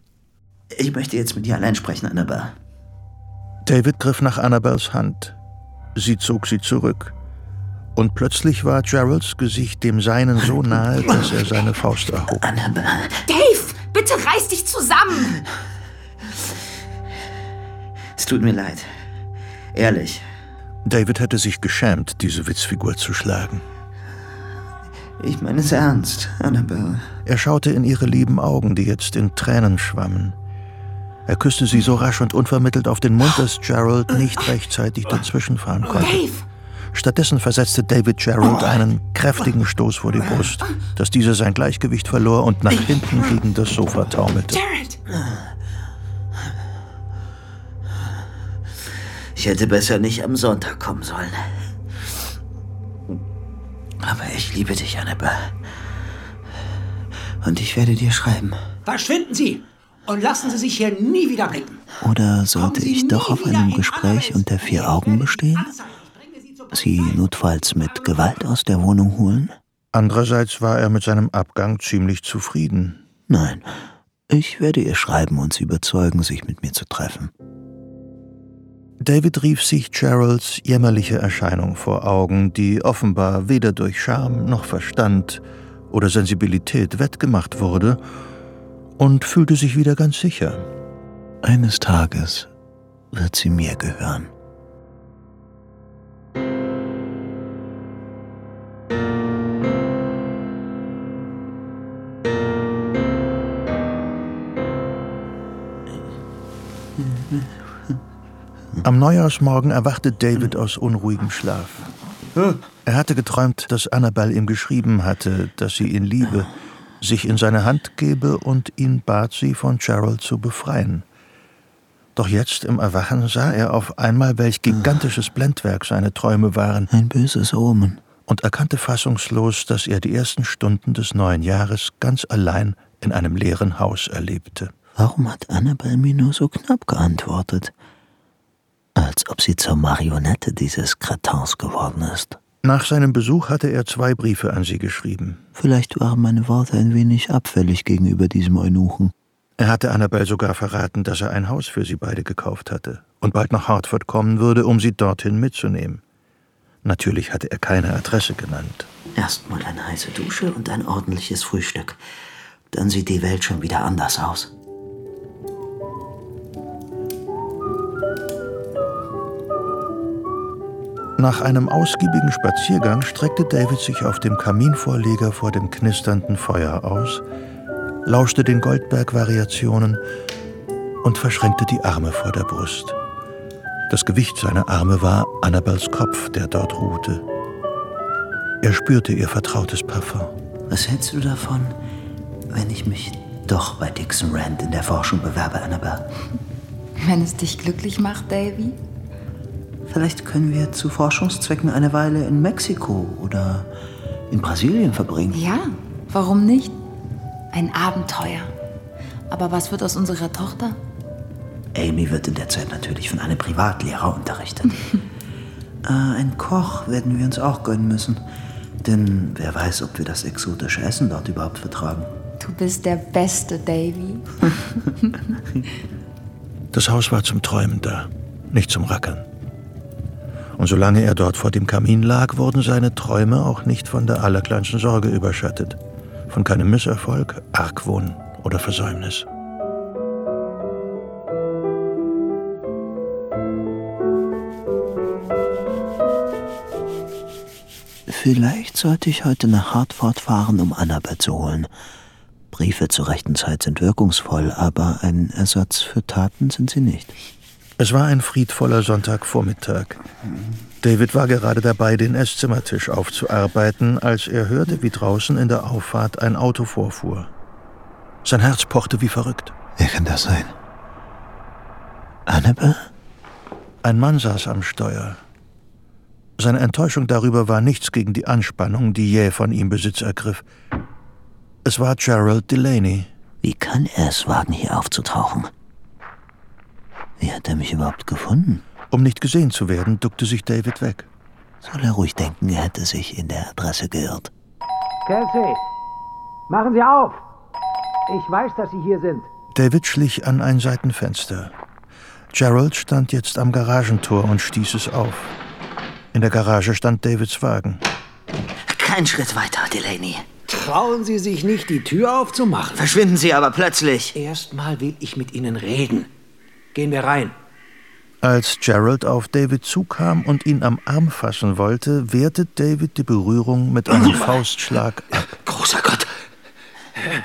Ich möchte jetzt mit dir allein sprechen, Annabelle. David griff nach Annabels Hand. Sie zog sie zurück. Und plötzlich war Geralds Gesicht dem seinen so nahe, dass er seine Faust erhob. Annabelle. Dave, bitte reiß dich zusammen! Es tut mir leid. Ehrlich. David hätte sich geschämt, diese Witzfigur zu schlagen. Ich meine es ernst, Annabelle. Er schaute in ihre lieben Augen, die jetzt in Tränen schwammen. Er küsste sie so rasch und unvermittelt auf den Mund, dass Gerald nicht rechtzeitig dazwischenfahren konnte. Dave! Stattdessen versetzte David Gerald einen kräftigen Stoß vor die Brust, dass dieser sein Gleichgewicht verlor und nach hinten gegen das Sofa taumelte. Jared! Ich hätte besser nicht am Sonntag kommen sollen. Aber ich liebe dich, Annabelle. Und ich werde dir schreiben. Verschwinden Sie! Und lassen Sie sich hier nie wieder blicken. Oder sollte ich doch auf einem in Gespräch unter vier Augen bestehen? Sie notfalls mit Gewalt aus der Wohnung holen? Andererseits war er mit seinem Abgang ziemlich zufrieden. Nein. Ich werde ihr schreiben und sie überzeugen, sich mit mir zu treffen. David rief sich Geralds jämmerliche Erscheinung vor Augen, die offenbar weder durch Scham noch Verstand oder Sensibilität wettgemacht wurde, und fühlte sich wieder ganz sicher. Eines Tages wird sie mir gehören. Am Neujahrsmorgen erwachte David aus unruhigem Schlaf. Er hatte geträumt, dass Annabelle ihm geschrieben hatte, dass sie ihn liebe, sich in seine Hand gebe und ihn bat, sie von Gerald zu befreien. Doch jetzt im Erwachen sah er auf einmal, welch gigantisches Blendwerk seine Träume waren, Ein böses Omen. und erkannte fassungslos, dass er die ersten Stunden des neuen Jahres ganz allein in einem leeren Haus erlebte. Warum hat Annabel mir nur so knapp geantwortet? Als ob sie zur Marionette dieses Kretins geworden ist. Nach seinem Besuch hatte er zwei Briefe an sie geschrieben. Vielleicht waren meine Worte ein wenig abfällig gegenüber diesem Eunuchen. Er hatte Annabel sogar verraten, dass er ein Haus für sie beide gekauft hatte und bald nach Hartford kommen würde, um sie dorthin mitzunehmen. Natürlich hatte er keine Adresse genannt. Erstmal eine heiße Dusche und ein ordentliches Frühstück. Dann sieht die Welt schon wieder anders aus. Nach einem ausgiebigen Spaziergang streckte David sich auf dem Kaminvorleger vor dem knisternden Feuer aus, lauschte den Goldberg-Variationen und verschränkte die Arme vor der Brust. Das Gewicht seiner Arme war Annabels Kopf, der dort ruhte. Er spürte ihr vertrautes Parfum. Was hältst du davon, wenn ich mich doch bei Dixon Rand in der Forschung bewerbe, Annabelle? Wenn es dich glücklich macht, Davy? Vielleicht können wir zu Forschungszwecken eine Weile in Mexiko oder in Brasilien verbringen. Ja, warum nicht? Ein Abenteuer. Aber was wird aus unserer Tochter? Amy wird in der Zeit natürlich von einem Privatlehrer unterrichtet. äh, ein Koch werden wir uns auch gönnen müssen. Denn wer weiß, ob wir das exotische Essen dort überhaupt vertragen. Du bist der beste, Davy. das Haus war zum Träumen da, nicht zum Rackern. Und solange er dort vor dem Kamin lag, wurden seine Träume auch nicht von der allerkleinsten Sorge überschattet, von keinem Misserfolg, Argwohn oder Versäumnis. Vielleicht sollte ich heute nach Hartford fahren, um Annabeth zu holen. Briefe zur rechten Zeit sind wirkungsvoll, aber ein Ersatz für Taten sind sie nicht. Es war ein friedvoller Sonntagvormittag. David war gerade dabei, den Esszimmertisch aufzuarbeiten, als er hörte, wie draußen in der Auffahrt ein Auto vorfuhr. Sein Herz pochte wie verrückt. Wer kann das sein? Annabelle? Ein Mann saß am Steuer. Seine Enttäuschung darüber war nichts gegen die Anspannung, die jäh von ihm Besitz ergriff. Es war Gerald Delaney. Wie kann er es wagen, hier aufzutauchen? Wie hat er mich überhaupt gefunden? Um nicht gesehen zu werden, duckte sich David weg. Soll er ruhig denken, er hätte sich in der Adresse geirrt. Kelsey, machen Sie auf! Ich weiß, dass Sie hier sind. David schlich an ein Seitenfenster. Gerald stand jetzt am Garagentor und stieß es auf. In der Garage stand Davids Wagen. Kein Schritt weiter, Delaney. Trauen Sie sich nicht, die Tür aufzumachen. Verschwinden Sie aber plötzlich. Erstmal will ich mit Ihnen reden. Gehen wir rein. Als Gerald auf David zukam und ihn am Arm fassen wollte, wehrte David die Berührung mit einem Faustschlag ab. Großer Gott!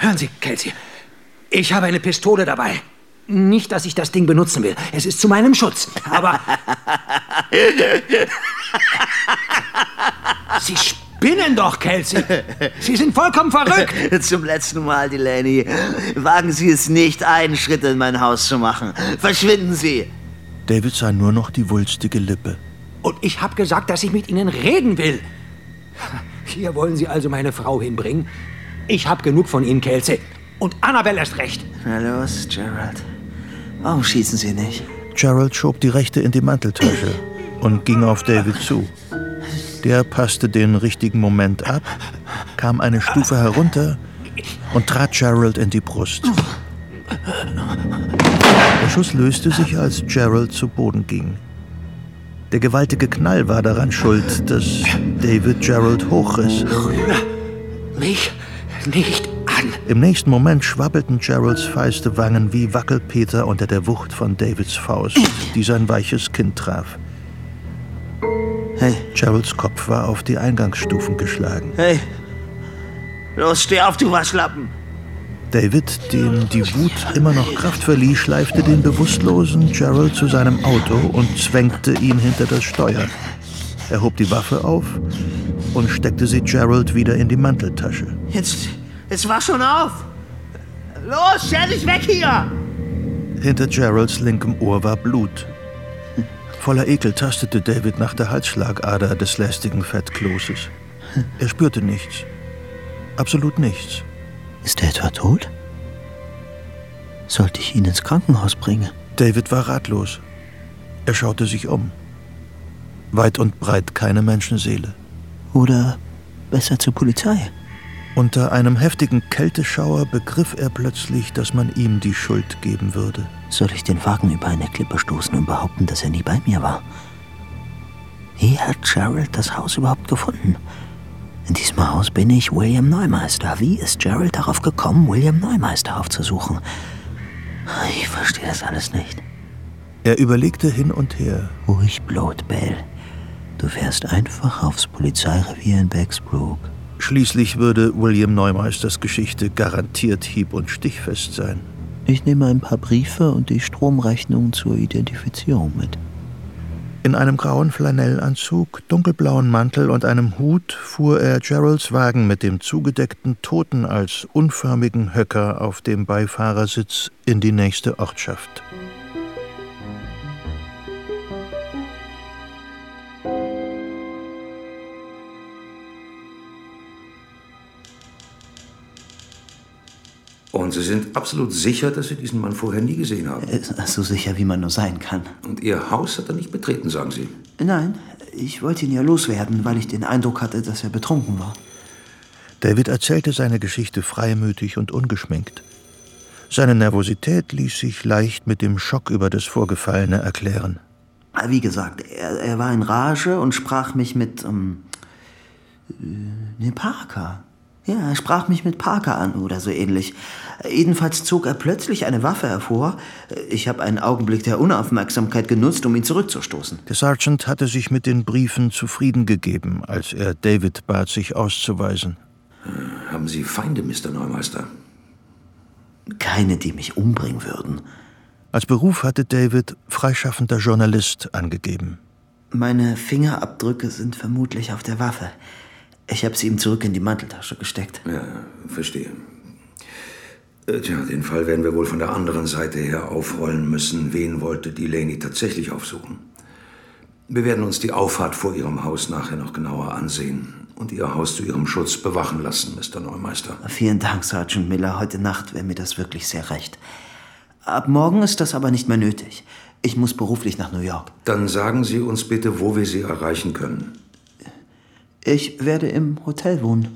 Hören Sie, Kelsey. Ich habe eine Pistole dabei. Nicht, dass ich das Ding benutzen will. Es ist zu meinem Schutz. Aber. Sie spinnen doch, Kelsey. Sie sind vollkommen verrückt. Zum letzten Mal, Delaney. Wagen Sie es nicht, einen Schritt in mein Haus zu machen. Verschwinden Sie. David sah nur noch die wulstige Lippe. Und ich habe gesagt, dass ich mit Ihnen reden will. Hier wollen Sie also meine Frau hinbringen. Ich habe genug von Ihnen, Kelsey. Und Annabelle erst recht. Na los, Gerald. Warum schießen Sie nicht? Gerald schob die rechte in die Manteltasche und ging auf David zu. Der passte den richtigen Moment ab, kam eine Stufe herunter und trat Gerald in die Brust. Der Schuss löste sich, als Gerald zu Boden ging. Der gewaltige Knall war daran schuld, dass David Gerald hochriss. Rühre mich nicht an. Im nächsten Moment schwabbelten Geralds feiste Wangen wie Wackelpeter unter der Wucht von Davids Faust, die sein weiches Kinn traf. Hey. Geralds Kopf war auf die Eingangsstufen geschlagen. Hey. Los, steh auf, du Waschlappen. David, dem die Wut immer noch Kraft verlieh, schleifte den bewusstlosen Gerald zu seinem Auto und zwängte ihn hinter das Steuer. Er hob die Waffe auf und steckte sie Gerald wieder in die Manteltasche. Jetzt, jetzt mach schon auf! Los, stell dich weg hier! Hinter Geralds linkem Ohr war Blut. Voller Ekel tastete David nach der Halsschlagader des lästigen Fettkloses. Er spürte nichts. Absolut nichts. Ist er etwa tot? Sollte ich ihn ins Krankenhaus bringen? David war ratlos. Er schaute sich um. Weit und breit keine Menschenseele. Oder besser zur Polizei? Unter einem heftigen Kälteschauer begriff er plötzlich, dass man ihm die Schuld geben würde. Soll ich den Wagen über eine Klippe stoßen und behaupten, dass er nie bei mir war? Wie hat Gerald das Haus überhaupt gefunden? In diesem Haus bin ich William Neumeister. Wie ist Gerald darauf gekommen, William Neumeister aufzusuchen? Ich verstehe das alles nicht. Er überlegte hin und her. Ruhig, Blutbell. Du fährst einfach aufs Polizeirevier in Bexbrook. Schließlich würde William Neumeisters Geschichte garantiert hieb- und stichfest sein. Ich nehme ein paar Briefe und die Stromrechnung zur Identifizierung mit. In einem grauen Flanellanzug, dunkelblauen Mantel und einem Hut fuhr er Geralds Wagen mit dem zugedeckten Toten als unförmigen Höcker auf dem Beifahrersitz in die nächste Ortschaft. Und Sie sind absolut sicher, dass Sie diesen Mann vorher nie gesehen haben? Äh, So sicher, wie man nur sein kann. Und Ihr Haus hat er nicht betreten, sagen Sie? Nein, ich wollte ihn ja loswerden, weil ich den Eindruck hatte, dass er betrunken war. David erzählte seine Geschichte freimütig und ungeschminkt. Seine Nervosität ließ sich leicht mit dem Schock über das Vorgefallene erklären. Wie gesagt, er, er war in Rage und sprach mich mit. Ähm, äh, ne, Parker. Ja, er sprach mich mit Parker an oder so ähnlich. Jedenfalls zog er plötzlich eine Waffe hervor. Ich habe einen Augenblick der Unaufmerksamkeit genutzt, um ihn zurückzustoßen. Der Sergeant hatte sich mit den Briefen zufrieden gegeben, als er David bat, sich auszuweisen. Haben Sie Feinde, Mr. Neumeister? Keine, die mich umbringen würden. Als Beruf hatte David freischaffender Journalist angegeben. Meine Fingerabdrücke sind vermutlich auf der Waffe. Ich habe sie ihm zurück in die Manteltasche gesteckt. Ja, verstehe. Äh, Tja, den Fall werden wir wohl von der anderen Seite her aufrollen müssen. Wen wollte Delaney tatsächlich aufsuchen? Wir werden uns die Auffahrt vor Ihrem Haus nachher noch genauer ansehen und Ihr Haus zu Ihrem Schutz bewachen lassen, Mr. Neumeister. Vielen Dank, Sergeant Miller. Heute Nacht wäre mir das wirklich sehr recht. Ab morgen ist das aber nicht mehr nötig. Ich muss beruflich nach New York. Dann sagen Sie uns bitte, wo wir Sie erreichen können. Ich werde im Hotel wohnen.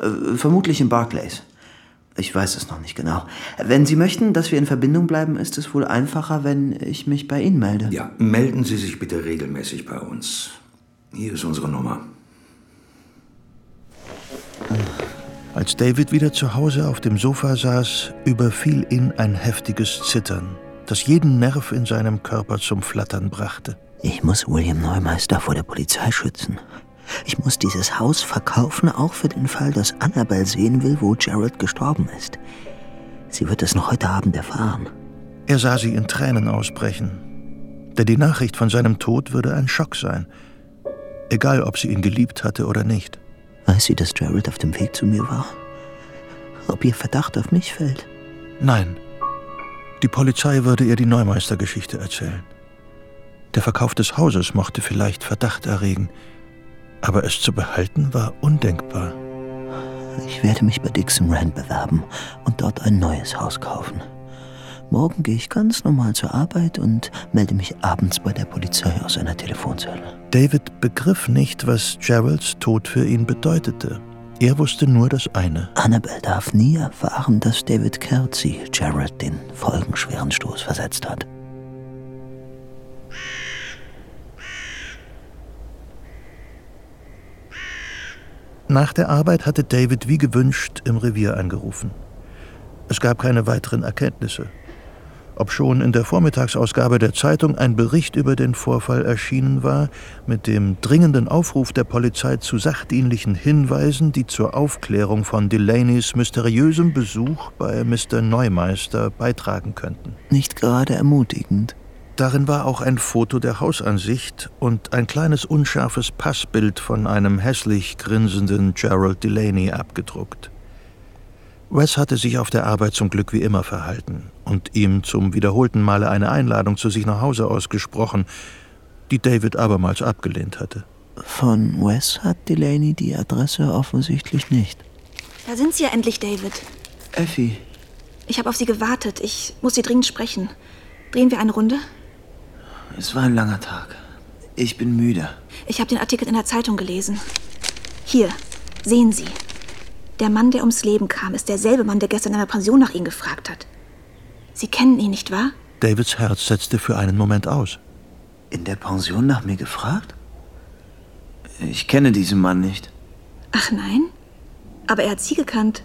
Äh, vermutlich in Barclays. Ich weiß es noch nicht genau. Wenn Sie möchten, dass wir in Verbindung bleiben, ist es wohl einfacher, wenn ich mich bei Ihnen melde. Ja, melden Sie sich bitte regelmäßig bei uns. Hier ist unsere Nummer. Als David wieder zu Hause auf dem Sofa saß, überfiel ihn ein heftiges Zittern, das jeden Nerv in seinem Körper zum Flattern brachte. Ich muss William Neumeister vor der Polizei schützen. Ich muss dieses Haus verkaufen, auch für den Fall, dass Annabelle sehen will, wo Gerald gestorben ist. Sie wird es noch heute Abend erfahren. Er sah sie in Tränen ausbrechen. Denn die Nachricht von seinem Tod würde ein Schock sein. Egal, ob sie ihn geliebt hatte oder nicht. Weiß sie, dass Gerald auf dem Weg zu mir war? Ob ihr Verdacht auf mich fällt? Nein. Die Polizei würde ihr die Neumeister-Geschichte erzählen. Der Verkauf des Hauses mochte vielleicht Verdacht erregen, aber es zu behalten war undenkbar. Ich werde mich bei Dixon Rand bewerben und dort ein neues Haus kaufen. Morgen gehe ich ganz normal zur Arbeit und melde mich abends bei der Polizei aus einer Telefonzelle. David begriff nicht, was Geralds Tod für ihn bedeutete. Er wusste nur das eine. Annabelle darf nie erfahren, dass David Kelsey Gerald den folgenschweren Stoß versetzt hat. Nach der Arbeit hatte David wie gewünscht im Revier angerufen. Es gab keine weiteren Erkenntnisse. Obschon in der Vormittagsausgabe der Zeitung ein Bericht über den Vorfall erschienen war, mit dem dringenden Aufruf der Polizei zu sachdienlichen Hinweisen, die zur Aufklärung von Delaneys mysteriösem Besuch bei Mr. Neumeister beitragen könnten. Nicht gerade ermutigend. Darin war auch ein Foto der Hausansicht und ein kleines unscharfes Passbild von einem hässlich grinsenden Gerald Delaney abgedruckt. Wes hatte sich auf der Arbeit zum Glück wie immer verhalten und ihm zum wiederholten Male eine Einladung zu sich nach Hause ausgesprochen, die David abermals abgelehnt hatte. Von Wes hat Delaney die Adresse offensichtlich nicht. Da sind Sie ja endlich, David. Effie, Ich habe auf Sie gewartet. Ich muss Sie dringend sprechen. Drehen wir eine Runde? Es war ein langer Tag. Ich bin müde. Ich habe den Artikel in der Zeitung gelesen. Hier, sehen Sie. Der Mann, der ums Leben kam, ist derselbe Mann, der gestern in der Pension nach Ihnen gefragt hat. Sie kennen ihn, nicht wahr? Davids Herz setzte für einen Moment aus. In der Pension nach mir gefragt? Ich kenne diesen Mann nicht. Ach nein? Aber er hat Sie gekannt.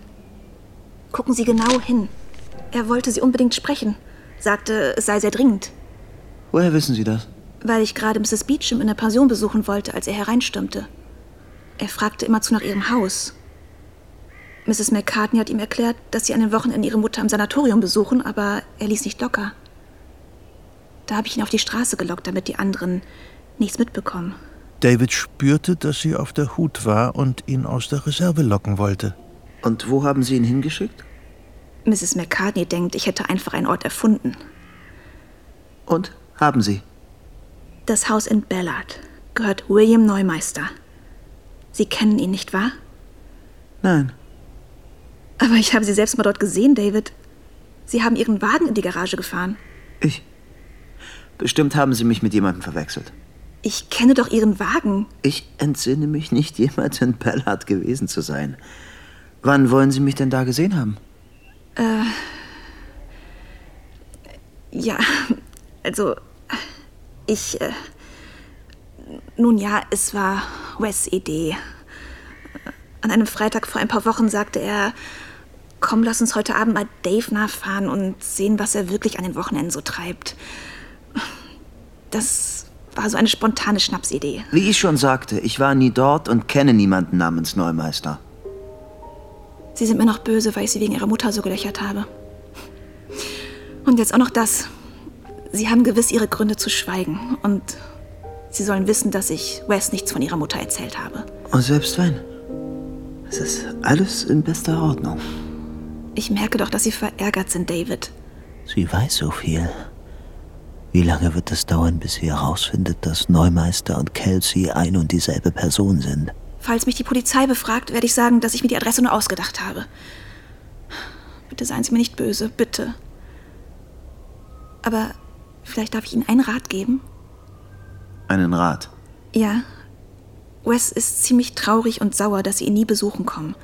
Gucken Sie genau hin. Er wollte Sie unbedingt sprechen. Sagte, es sei sehr dringend. Woher wissen Sie das? Weil ich gerade Mrs. Beecham in der Pension besuchen wollte, als er hereinstürmte. Er fragte immerzu nach ihrem Haus. Mrs. McCartney hat ihm erklärt, dass sie an den Wochenenden ihre Mutter im Sanatorium besuchen, aber er ließ nicht locker. Da habe ich ihn auf die Straße gelockt, damit die anderen nichts mitbekommen. David spürte, dass sie auf der Hut war und ihn aus der Reserve locken wollte. Und wo haben Sie ihn hingeschickt? Mrs. McCartney denkt, ich hätte einfach einen Ort erfunden. Und? Haben Sie? Das Haus in Ballard gehört William Neumeister. Sie kennen ihn, nicht wahr? Nein. Aber ich habe Sie selbst mal dort gesehen, David. Sie haben Ihren Wagen in die Garage gefahren. Ich. Bestimmt haben Sie mich mit jemandem verwechselt. Ich kenne doch Ihren Wagen. Ich entsinne mich nicht, jemals in Ballard gewesen zu sein. Wann wollen Sie mich denn da gesehen haben? Ja, also ich. Äh, nun ja, es war Wes' Idee. An einem Freitag vor ein paar Wochen sagte er, komm, lass uns heute Abend mal Dave nachfahren und sehen, was er wirklich an den Wochenenden so treibt. Das war so eine spontane Schnapsidee. Wie ich schon sagte, ich war nie dort und kenne niemanden namens Neumeister. Sie sind mir noch böse, weil ich sie wegen ihrer Mutter so gelöchert habe. Und jetzt auch noch das. Sie haben gewiss ihre Gründe zu schweigen. Und sie sollen wissen, dass ich Wes nichts von ihrer Mutter erzählt habe. Und selbst wenn. Es ist alles in bester Ordnung. Ich merke doch, dass Sie verärgert sind, David. Sie weiß so viel. Wie lange wird es dauern, bis sie herausfindet, dass Neumeister und Kelsey ein und dieselbe Person sind? Falls mich die Polizei befragt, werde ich sagen, dass ich mir die Adresse nur ausgedacht habe. Bitte seien Sie mir nicht böse, bitte. Aber vielleicht darf ich Ihnen einen Rat geben? Einen Rat. Ja. Wes ist ziemlich traurig und sauer, dass Sie ihn nie besuchen kommen.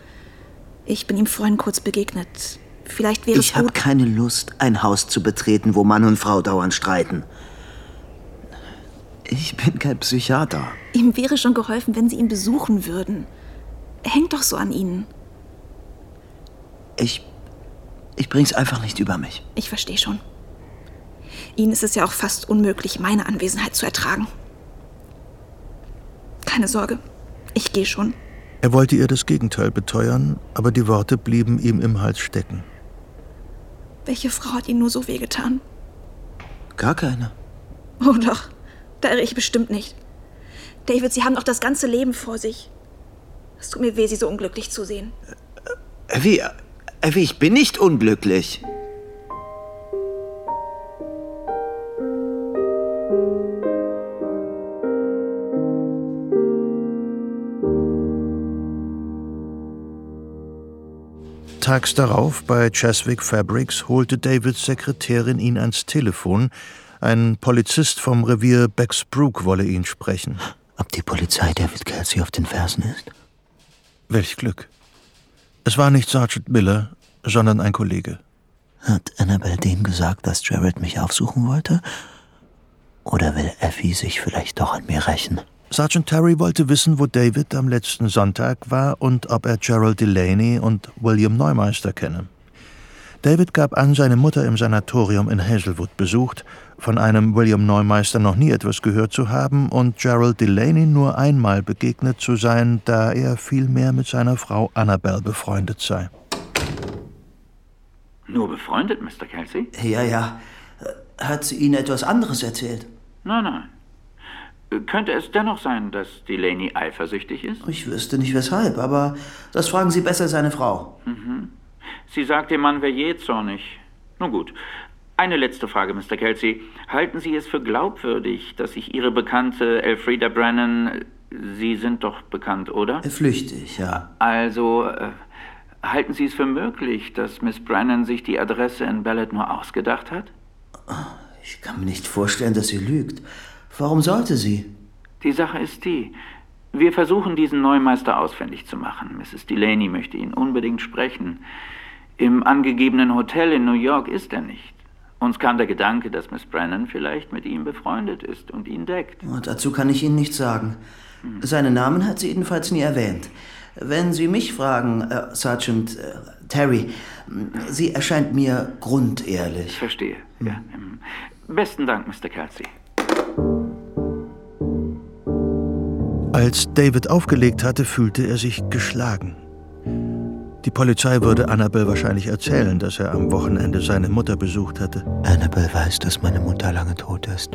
Ich bin ihm vorhin kurz begegnet. Vielleicht wäre Ich es habe gut. keine Lust, ein Haus zu betreten, wo Mann und Frau dauernd streiten. Ich bin kein Psychiater. Ihm wäre schon geholfen, wenn Sie ihn besuchen würden. Er hängt doch so an Ihnen. Ich. Ich bring's einfach nicht über mich. Ich verstehe schon. Ihnen ist es ja auch fast unmöglich, meine Anwesenheit zu ertragen. Keine Sorge, ich gehe schon. Er wollte ihr das Gegenteil beteuern, aber die Worte blieben ihm im Hals stecken. Welche Frau hat Ihnen nur so wehgetan? Gar keine. Oh doch, da irre ich bestimmt nicht. David, Sie haben doch das ganze Leben vor sich. Es tut mir weh, Sie so unglücklich zu sehen. Wie? Wie, ich bin nicht unglücklich. Tags darauf bei Cheswick Fabrics holte Davids Sekretärin ihn ans Telefon. Ein Polizist vom Revier Bexbrook wolle ihn sprechen. Ob die Polizei David Kelsey auf den Fersen ist? Welch Glück. Es war nicht Sergeant Miller, sondern ein Kollege. Hat Annabelle dem gesagt, dass Jared mich aufsuchen wollte? Oder will Effie sich vielleicht doch an mir rächen? Sergeant Terry wollte wissen, wo David am letzten Sonntag war und ob er Gerald Delaney und William Neumeister kenne. David gab an, seine Mutter im Sanatorium in Hazelwood besucht, von einem William Neumeister noch nie etwas gehört zu haben und Gerald Delaney nur einmal begegnet zu sein, da er vielmehr mit seiner Frau Annabelle befreundet sei. Nur befreundet, Mr. Kelsey? Ja, ja. Hat sie Ihnen etwas anderes erzählt? Nein, nein. Könnte es dennoch sein, dass Delaney eifersüchtig ist? Ich wüsste nicht weshalb, aber das fragen Sie besser seine Frau. Sie sagt, Ihr Mann wäre jähzornig. Nun gut. Eine letzte Frage, Mr. Kelsey. Halten Sie es für glaubwürdig, dass sich Ihre Bekannte Elfrida Brennan Sie sind doch bekannt, oder? Flüchtig, ja. Also, äh, halten Sie es für möglich, dass Miss Brennan sich die Adresse in Ballot nur ausgedacht hat? Ich kann mir nicht vorstellen, dass sie lügt. Warum sollte sie? Die Sache ist die. Wir versuchen, diesen Neumeister ausfindig zu machen. Mrs. Delaney möchte ihn unbedingt sprechen. Im angegebenen Hotel in New York ist er nicht. Uns kam der Gedanke, dass Miss Brennan vielleicht mit ihm befreundet ist und ihn deckt. Und dazu kann ich Ihnen nichts sagen. Seinen Namen hat sie jedenfalls nie erwähnt. Wenn Sie mich fragen, äh, Sergeant äh, Terry, sie erscheint mir grundehrlich. Ich verstehe. Ja. ähm, Besten Dank, Mr. Kelsey. Als David aufgelegt hatte, fühlte er sich geschlagen. Die Polizei würde Annabel wahrscheinlich erzählen, dass er am Wochenende seine Mutter besucht hatte. Annabel weiß, dass meine Mutter lange tot ist.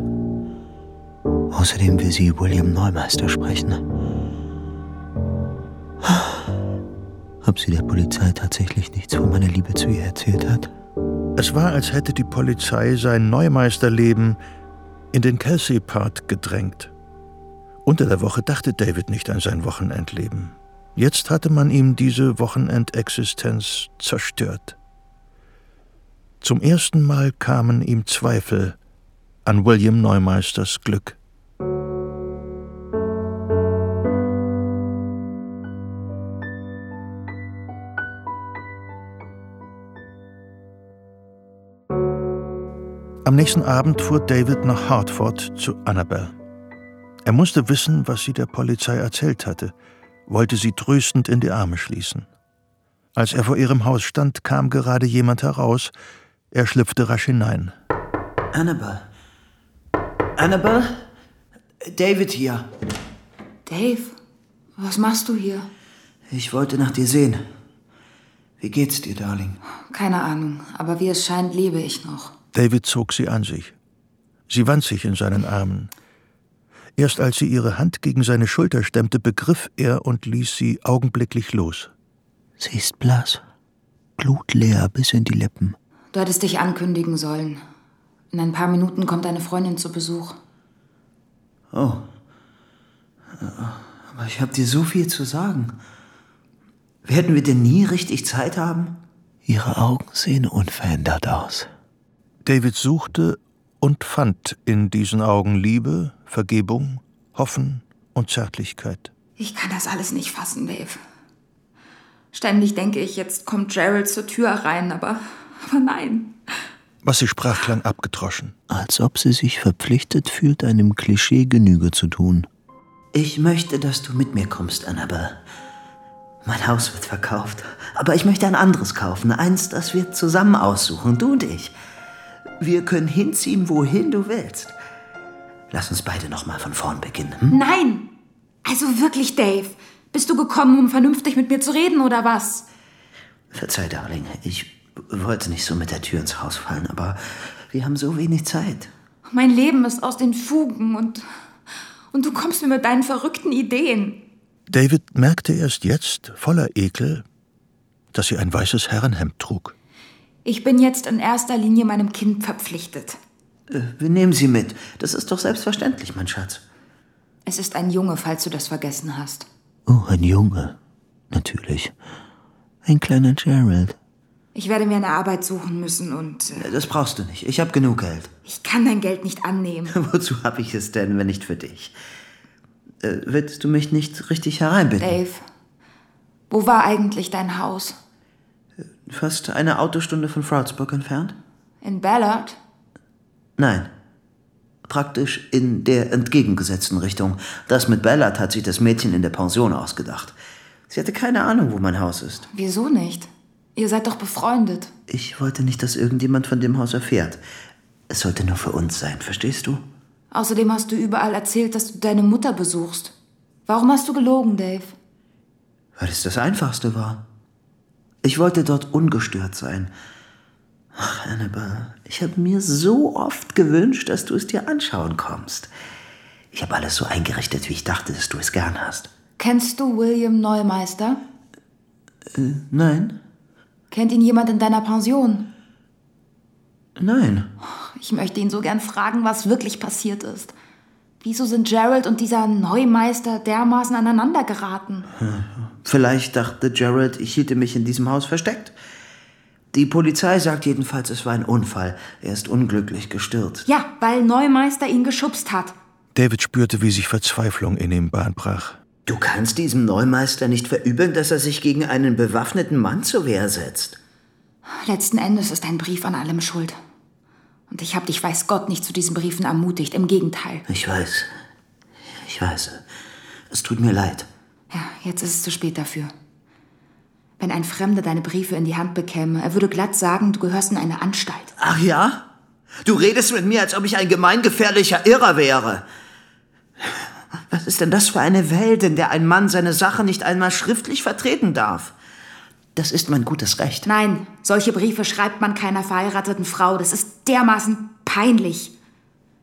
Außerdem will sie William Neumeister sprechen. Ob sie der Polizei tatsächlich nichts von meiner Liebe zu ihr erzählt hat? Es war, als hätte die Polizei sein Neumeisterleben in den Kelsey-Part gedrängt. Unter der Woche dachte David nicht an sein Wochenendleben. Jetzt hatte man ihm diese Wochenendexistenz zerstört. Zum ersten Mal kamen ihm Zweifel an William Neumeisters Glück. Am nächsten Abend fuhr David nach Hartford zu Annabel. Er musste wissen, was sie der Polizei erzählt hatte, wollte sie tröstend in die Arme schließen. Als er vor ihrem Haus stand, kam gerade jemand heraus. Er schlüpfte rasch hinein. Annabel. Annabel? David hier. Dave, was machst du hier? Ich wollte nach dir sehen. Wie geht's dir, Darling? Keine Ahnung, aber wie es scheint, lebe ich noch. David zog sie an sich. Sie wand sich in seinen Armen. Erst als sie ihre Hand gegen seine Schulter stemmte, begriff er und ließ sie augenblicklich los. Sie ist blass. Blutleer bis in die Lippen. Du hättest dich ankündigen sollen. In ein paar Minuten kommt eine Freundin zu Besuch. Oh. Aber ich hab dir so viel zu sagen. Werden wir denn nie richtig Zeit haben? Ihre Augen sehen unverändert aus. David suchte und fand in diesen Augen Liebe, Vergebung, Hoffen und Zärtlichkeit. Ich kann das alles nicht fassen, Dave. Ständig denke ich, jetzt kommt Gerald zur Tür rein, aber, aber nein. Was sie sprach, klang abgedroschen. Als ob sie sich verpflichtet fühlt, einem Klischee Genüge zu tun. Ich möchte, dass du mit mir kommst, Annabelle. Mein Haus wird verkauft, aber ich möchte ein anderes kaufen. Eins, das wir zusammen aussuchen, du und ich. Wir können hinziehen, wohin du willst. Lass uns beide noch mal von vorn beginnen. Hm? Nein! Also wirklich, Dave. Bist du gekommen, um vernünftig mit mir zu reden, oder was? Verzeih, Darling. Ich wollte nicht so mit der Tür ins Haus fallen, aber wir haben so wenig Zeit. Mein Leben ist aus den Fugen und. Und du kommst mir mit deinen verrückten Ideen. David merkte erst jetzt, voller Ekel, dass sie ein weißes Herrenhemd trug. Ich bin jetzt in erster Linie meinem Kind verpflichtet. Äh, wir nehmen sie mit. Das ist doch selbstverständlich, mein Schatz. Es ist ein Junge, falls du das vergessen hast. Oh, ein Junge. Natürlich. Ein kleiner Gerald. Ich werde mir eine Arbeit suchen müssen und. Äh, Das brauchst du nicht. Ich habe genug Geld. ich kann dein Geld nicht annehmen. Wozu habe ich es denn, wenn nicht für dich? Äh, willst du mich nicht richtig hereinbitten? Dave, wo war eigentlich dein Haus? Fast eine Autostunde von Froudsburg entfernt? In Ballard? Nein. Praktisch in der entgegengesetzten Richtung. Das mit Ballard hat sich das Mädchen in der Pension ausgedacht. Sie hatte keine Ahnung, wo mein Haus ist. Wieso nicht? Ihr seid doch befreundet. Ich wollte nicht, dass irgendjemand von dem Haus erfährt. Es sollte nur für uns sein, verstehst du? Außerdem hast du überall erzählt, dass du deine Mutter besuchst. Warum hast du gelogen, Dave? Weil es das Einfachste war. Ich wollte dort ungestört sein. Ach, Annabelle, ich habe mir so oft gewünscht, dass du es dir anschauen kommst. Ich habe alles so eingerichtet, wie ich dachte, dass du es gern hast. Kennst du William Neumeister? Äh, nein, Kennt ihn jemand in deiner Pension? nein. Ich möchte ihn so gern fragen, was wirklich passiert ist. Wieso sind Gerald und dieser Neumeister dermaßen aneinander geraten? Vielleicht dachte Gerald, ich hielte mich in diesem Haus versteckt. Die Polizei sagt jedenfalls, es war ein Unfall. Er ist unglücklich gestürzt. Ja, weil Neumeister ihn geschubst hat. David spürte, wie sich Verzweiflung in ihm Bahn brach. Du kannst diesem Neumeister nicht verübeln, dass er sich gegen einen bewaffneten Mann zur Wehr setzt. Letzten Endes ist ein Brief an allem schuld. Und ich habe dich, weiß Gott, nicht zu diesen Briefen ermutigt. Im Gegenteil. Ich weiß. Ich weiß. Es tut mir leid. Ja, jetzt ist es zu spät dafür. Wenn ein Fremder deine Briefe in die Hand bekäme, er würde glatt sagen, du gehörst in eine Anstalt. Ach ja? Du redest mit mir, als ob ich ein gemeingefährlicher Irrer wäre. Was ist denn das für eine Welt, in der ein Mann seine Sache nicht einmal schriftlich vertreten darf? Das ist mein gutes Recht. Nein, solche Briefe schreibt man keiner verheirateten Frau. Das ist dermaßen peinlich.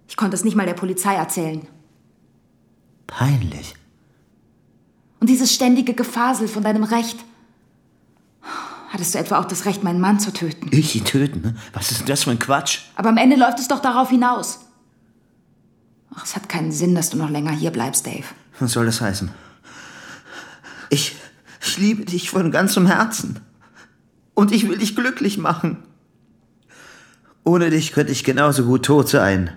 Ich konnte es nicht mal der Polizei erzählen. Peinlich? Und dieses ständige Gefasel von deinem Recht. Hattest du etwa auch das Recht, meinen Mann zu töten? Ich ihn töten? Was ist denn das für ein Quatsch? Aber am Ende läuft es doch darauf hinaus. Ach, es hat keinen Sinn, dass du noch länger hier bleibst, Dave. Was soll das heißen? Ich, ich liebe dich von ganzem Herzen. Und ich will dich glücklich machen. Ohne dich könnte ich genauso gut tot sein.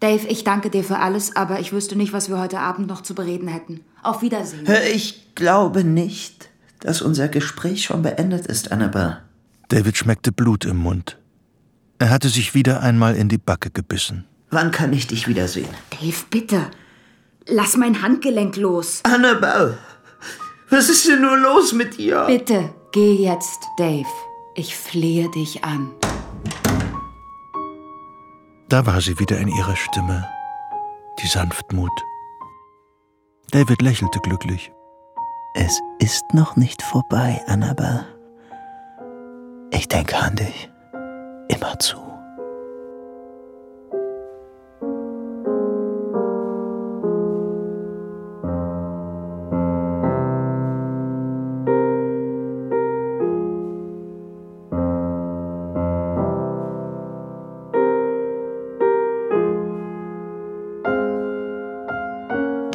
Dave, ich danke dir für alles, aber ich wüsste nicht, was wir heute Abend noch zu bereden hätten. Auf Wiedersehen. Ich glaube nicht, dass unser Gespräch schon beendet ist, Annabelle. David schmeckte Blut im Mund. Er hatte sich wieder einmal in die Backe gebissen. Wann kann ich dich wiedersehen? Dave, bitte. Lass mein Handgelenk los. Annabelle, was ist denn nur los mit dir? Bitte, geh jetzt, Dave. Ich flehe dich an. Da war sie wieder in ihrer Stimme, die Sanftmut. David lächelte glücklich. Es ist noch nicht vorbei, Annabelle. Ich denke an dich. Immerzu.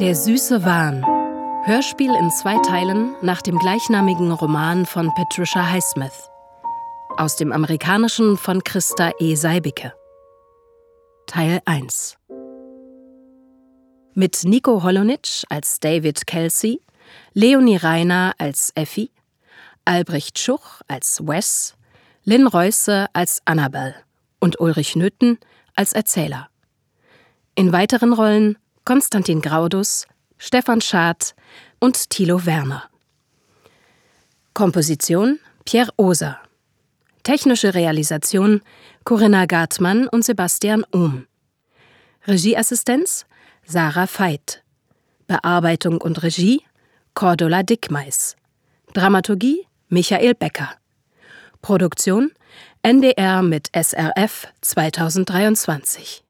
Der süße Wahn. Hörspiel in zwei Teilen nach dem gleichnamigen Roman von Patricia Highsmith. Aus dem amerikanischen von Christa E. Seibicke. Teil 1. Mit Nico Holonitsch als David Kelsey, Leonie Reiner als Effie, Albrecht Schuch als Wes, Lynn Reusse als Annabelle und Ulrich Nöthen als Erzähler. In weiteren Rollen Konstantin Graudus, Stefan Schad und Thilo Werner. Komposition Pierre Oser. Technische Realisation Corinna Gartmann und Sebastian Ohm. Regieassistenz Sarah Veit. Bearbeitung und Regie Cordula Dickmeis. Dramaturgie Michael Becker. Produktion NDR mit SRF 2023.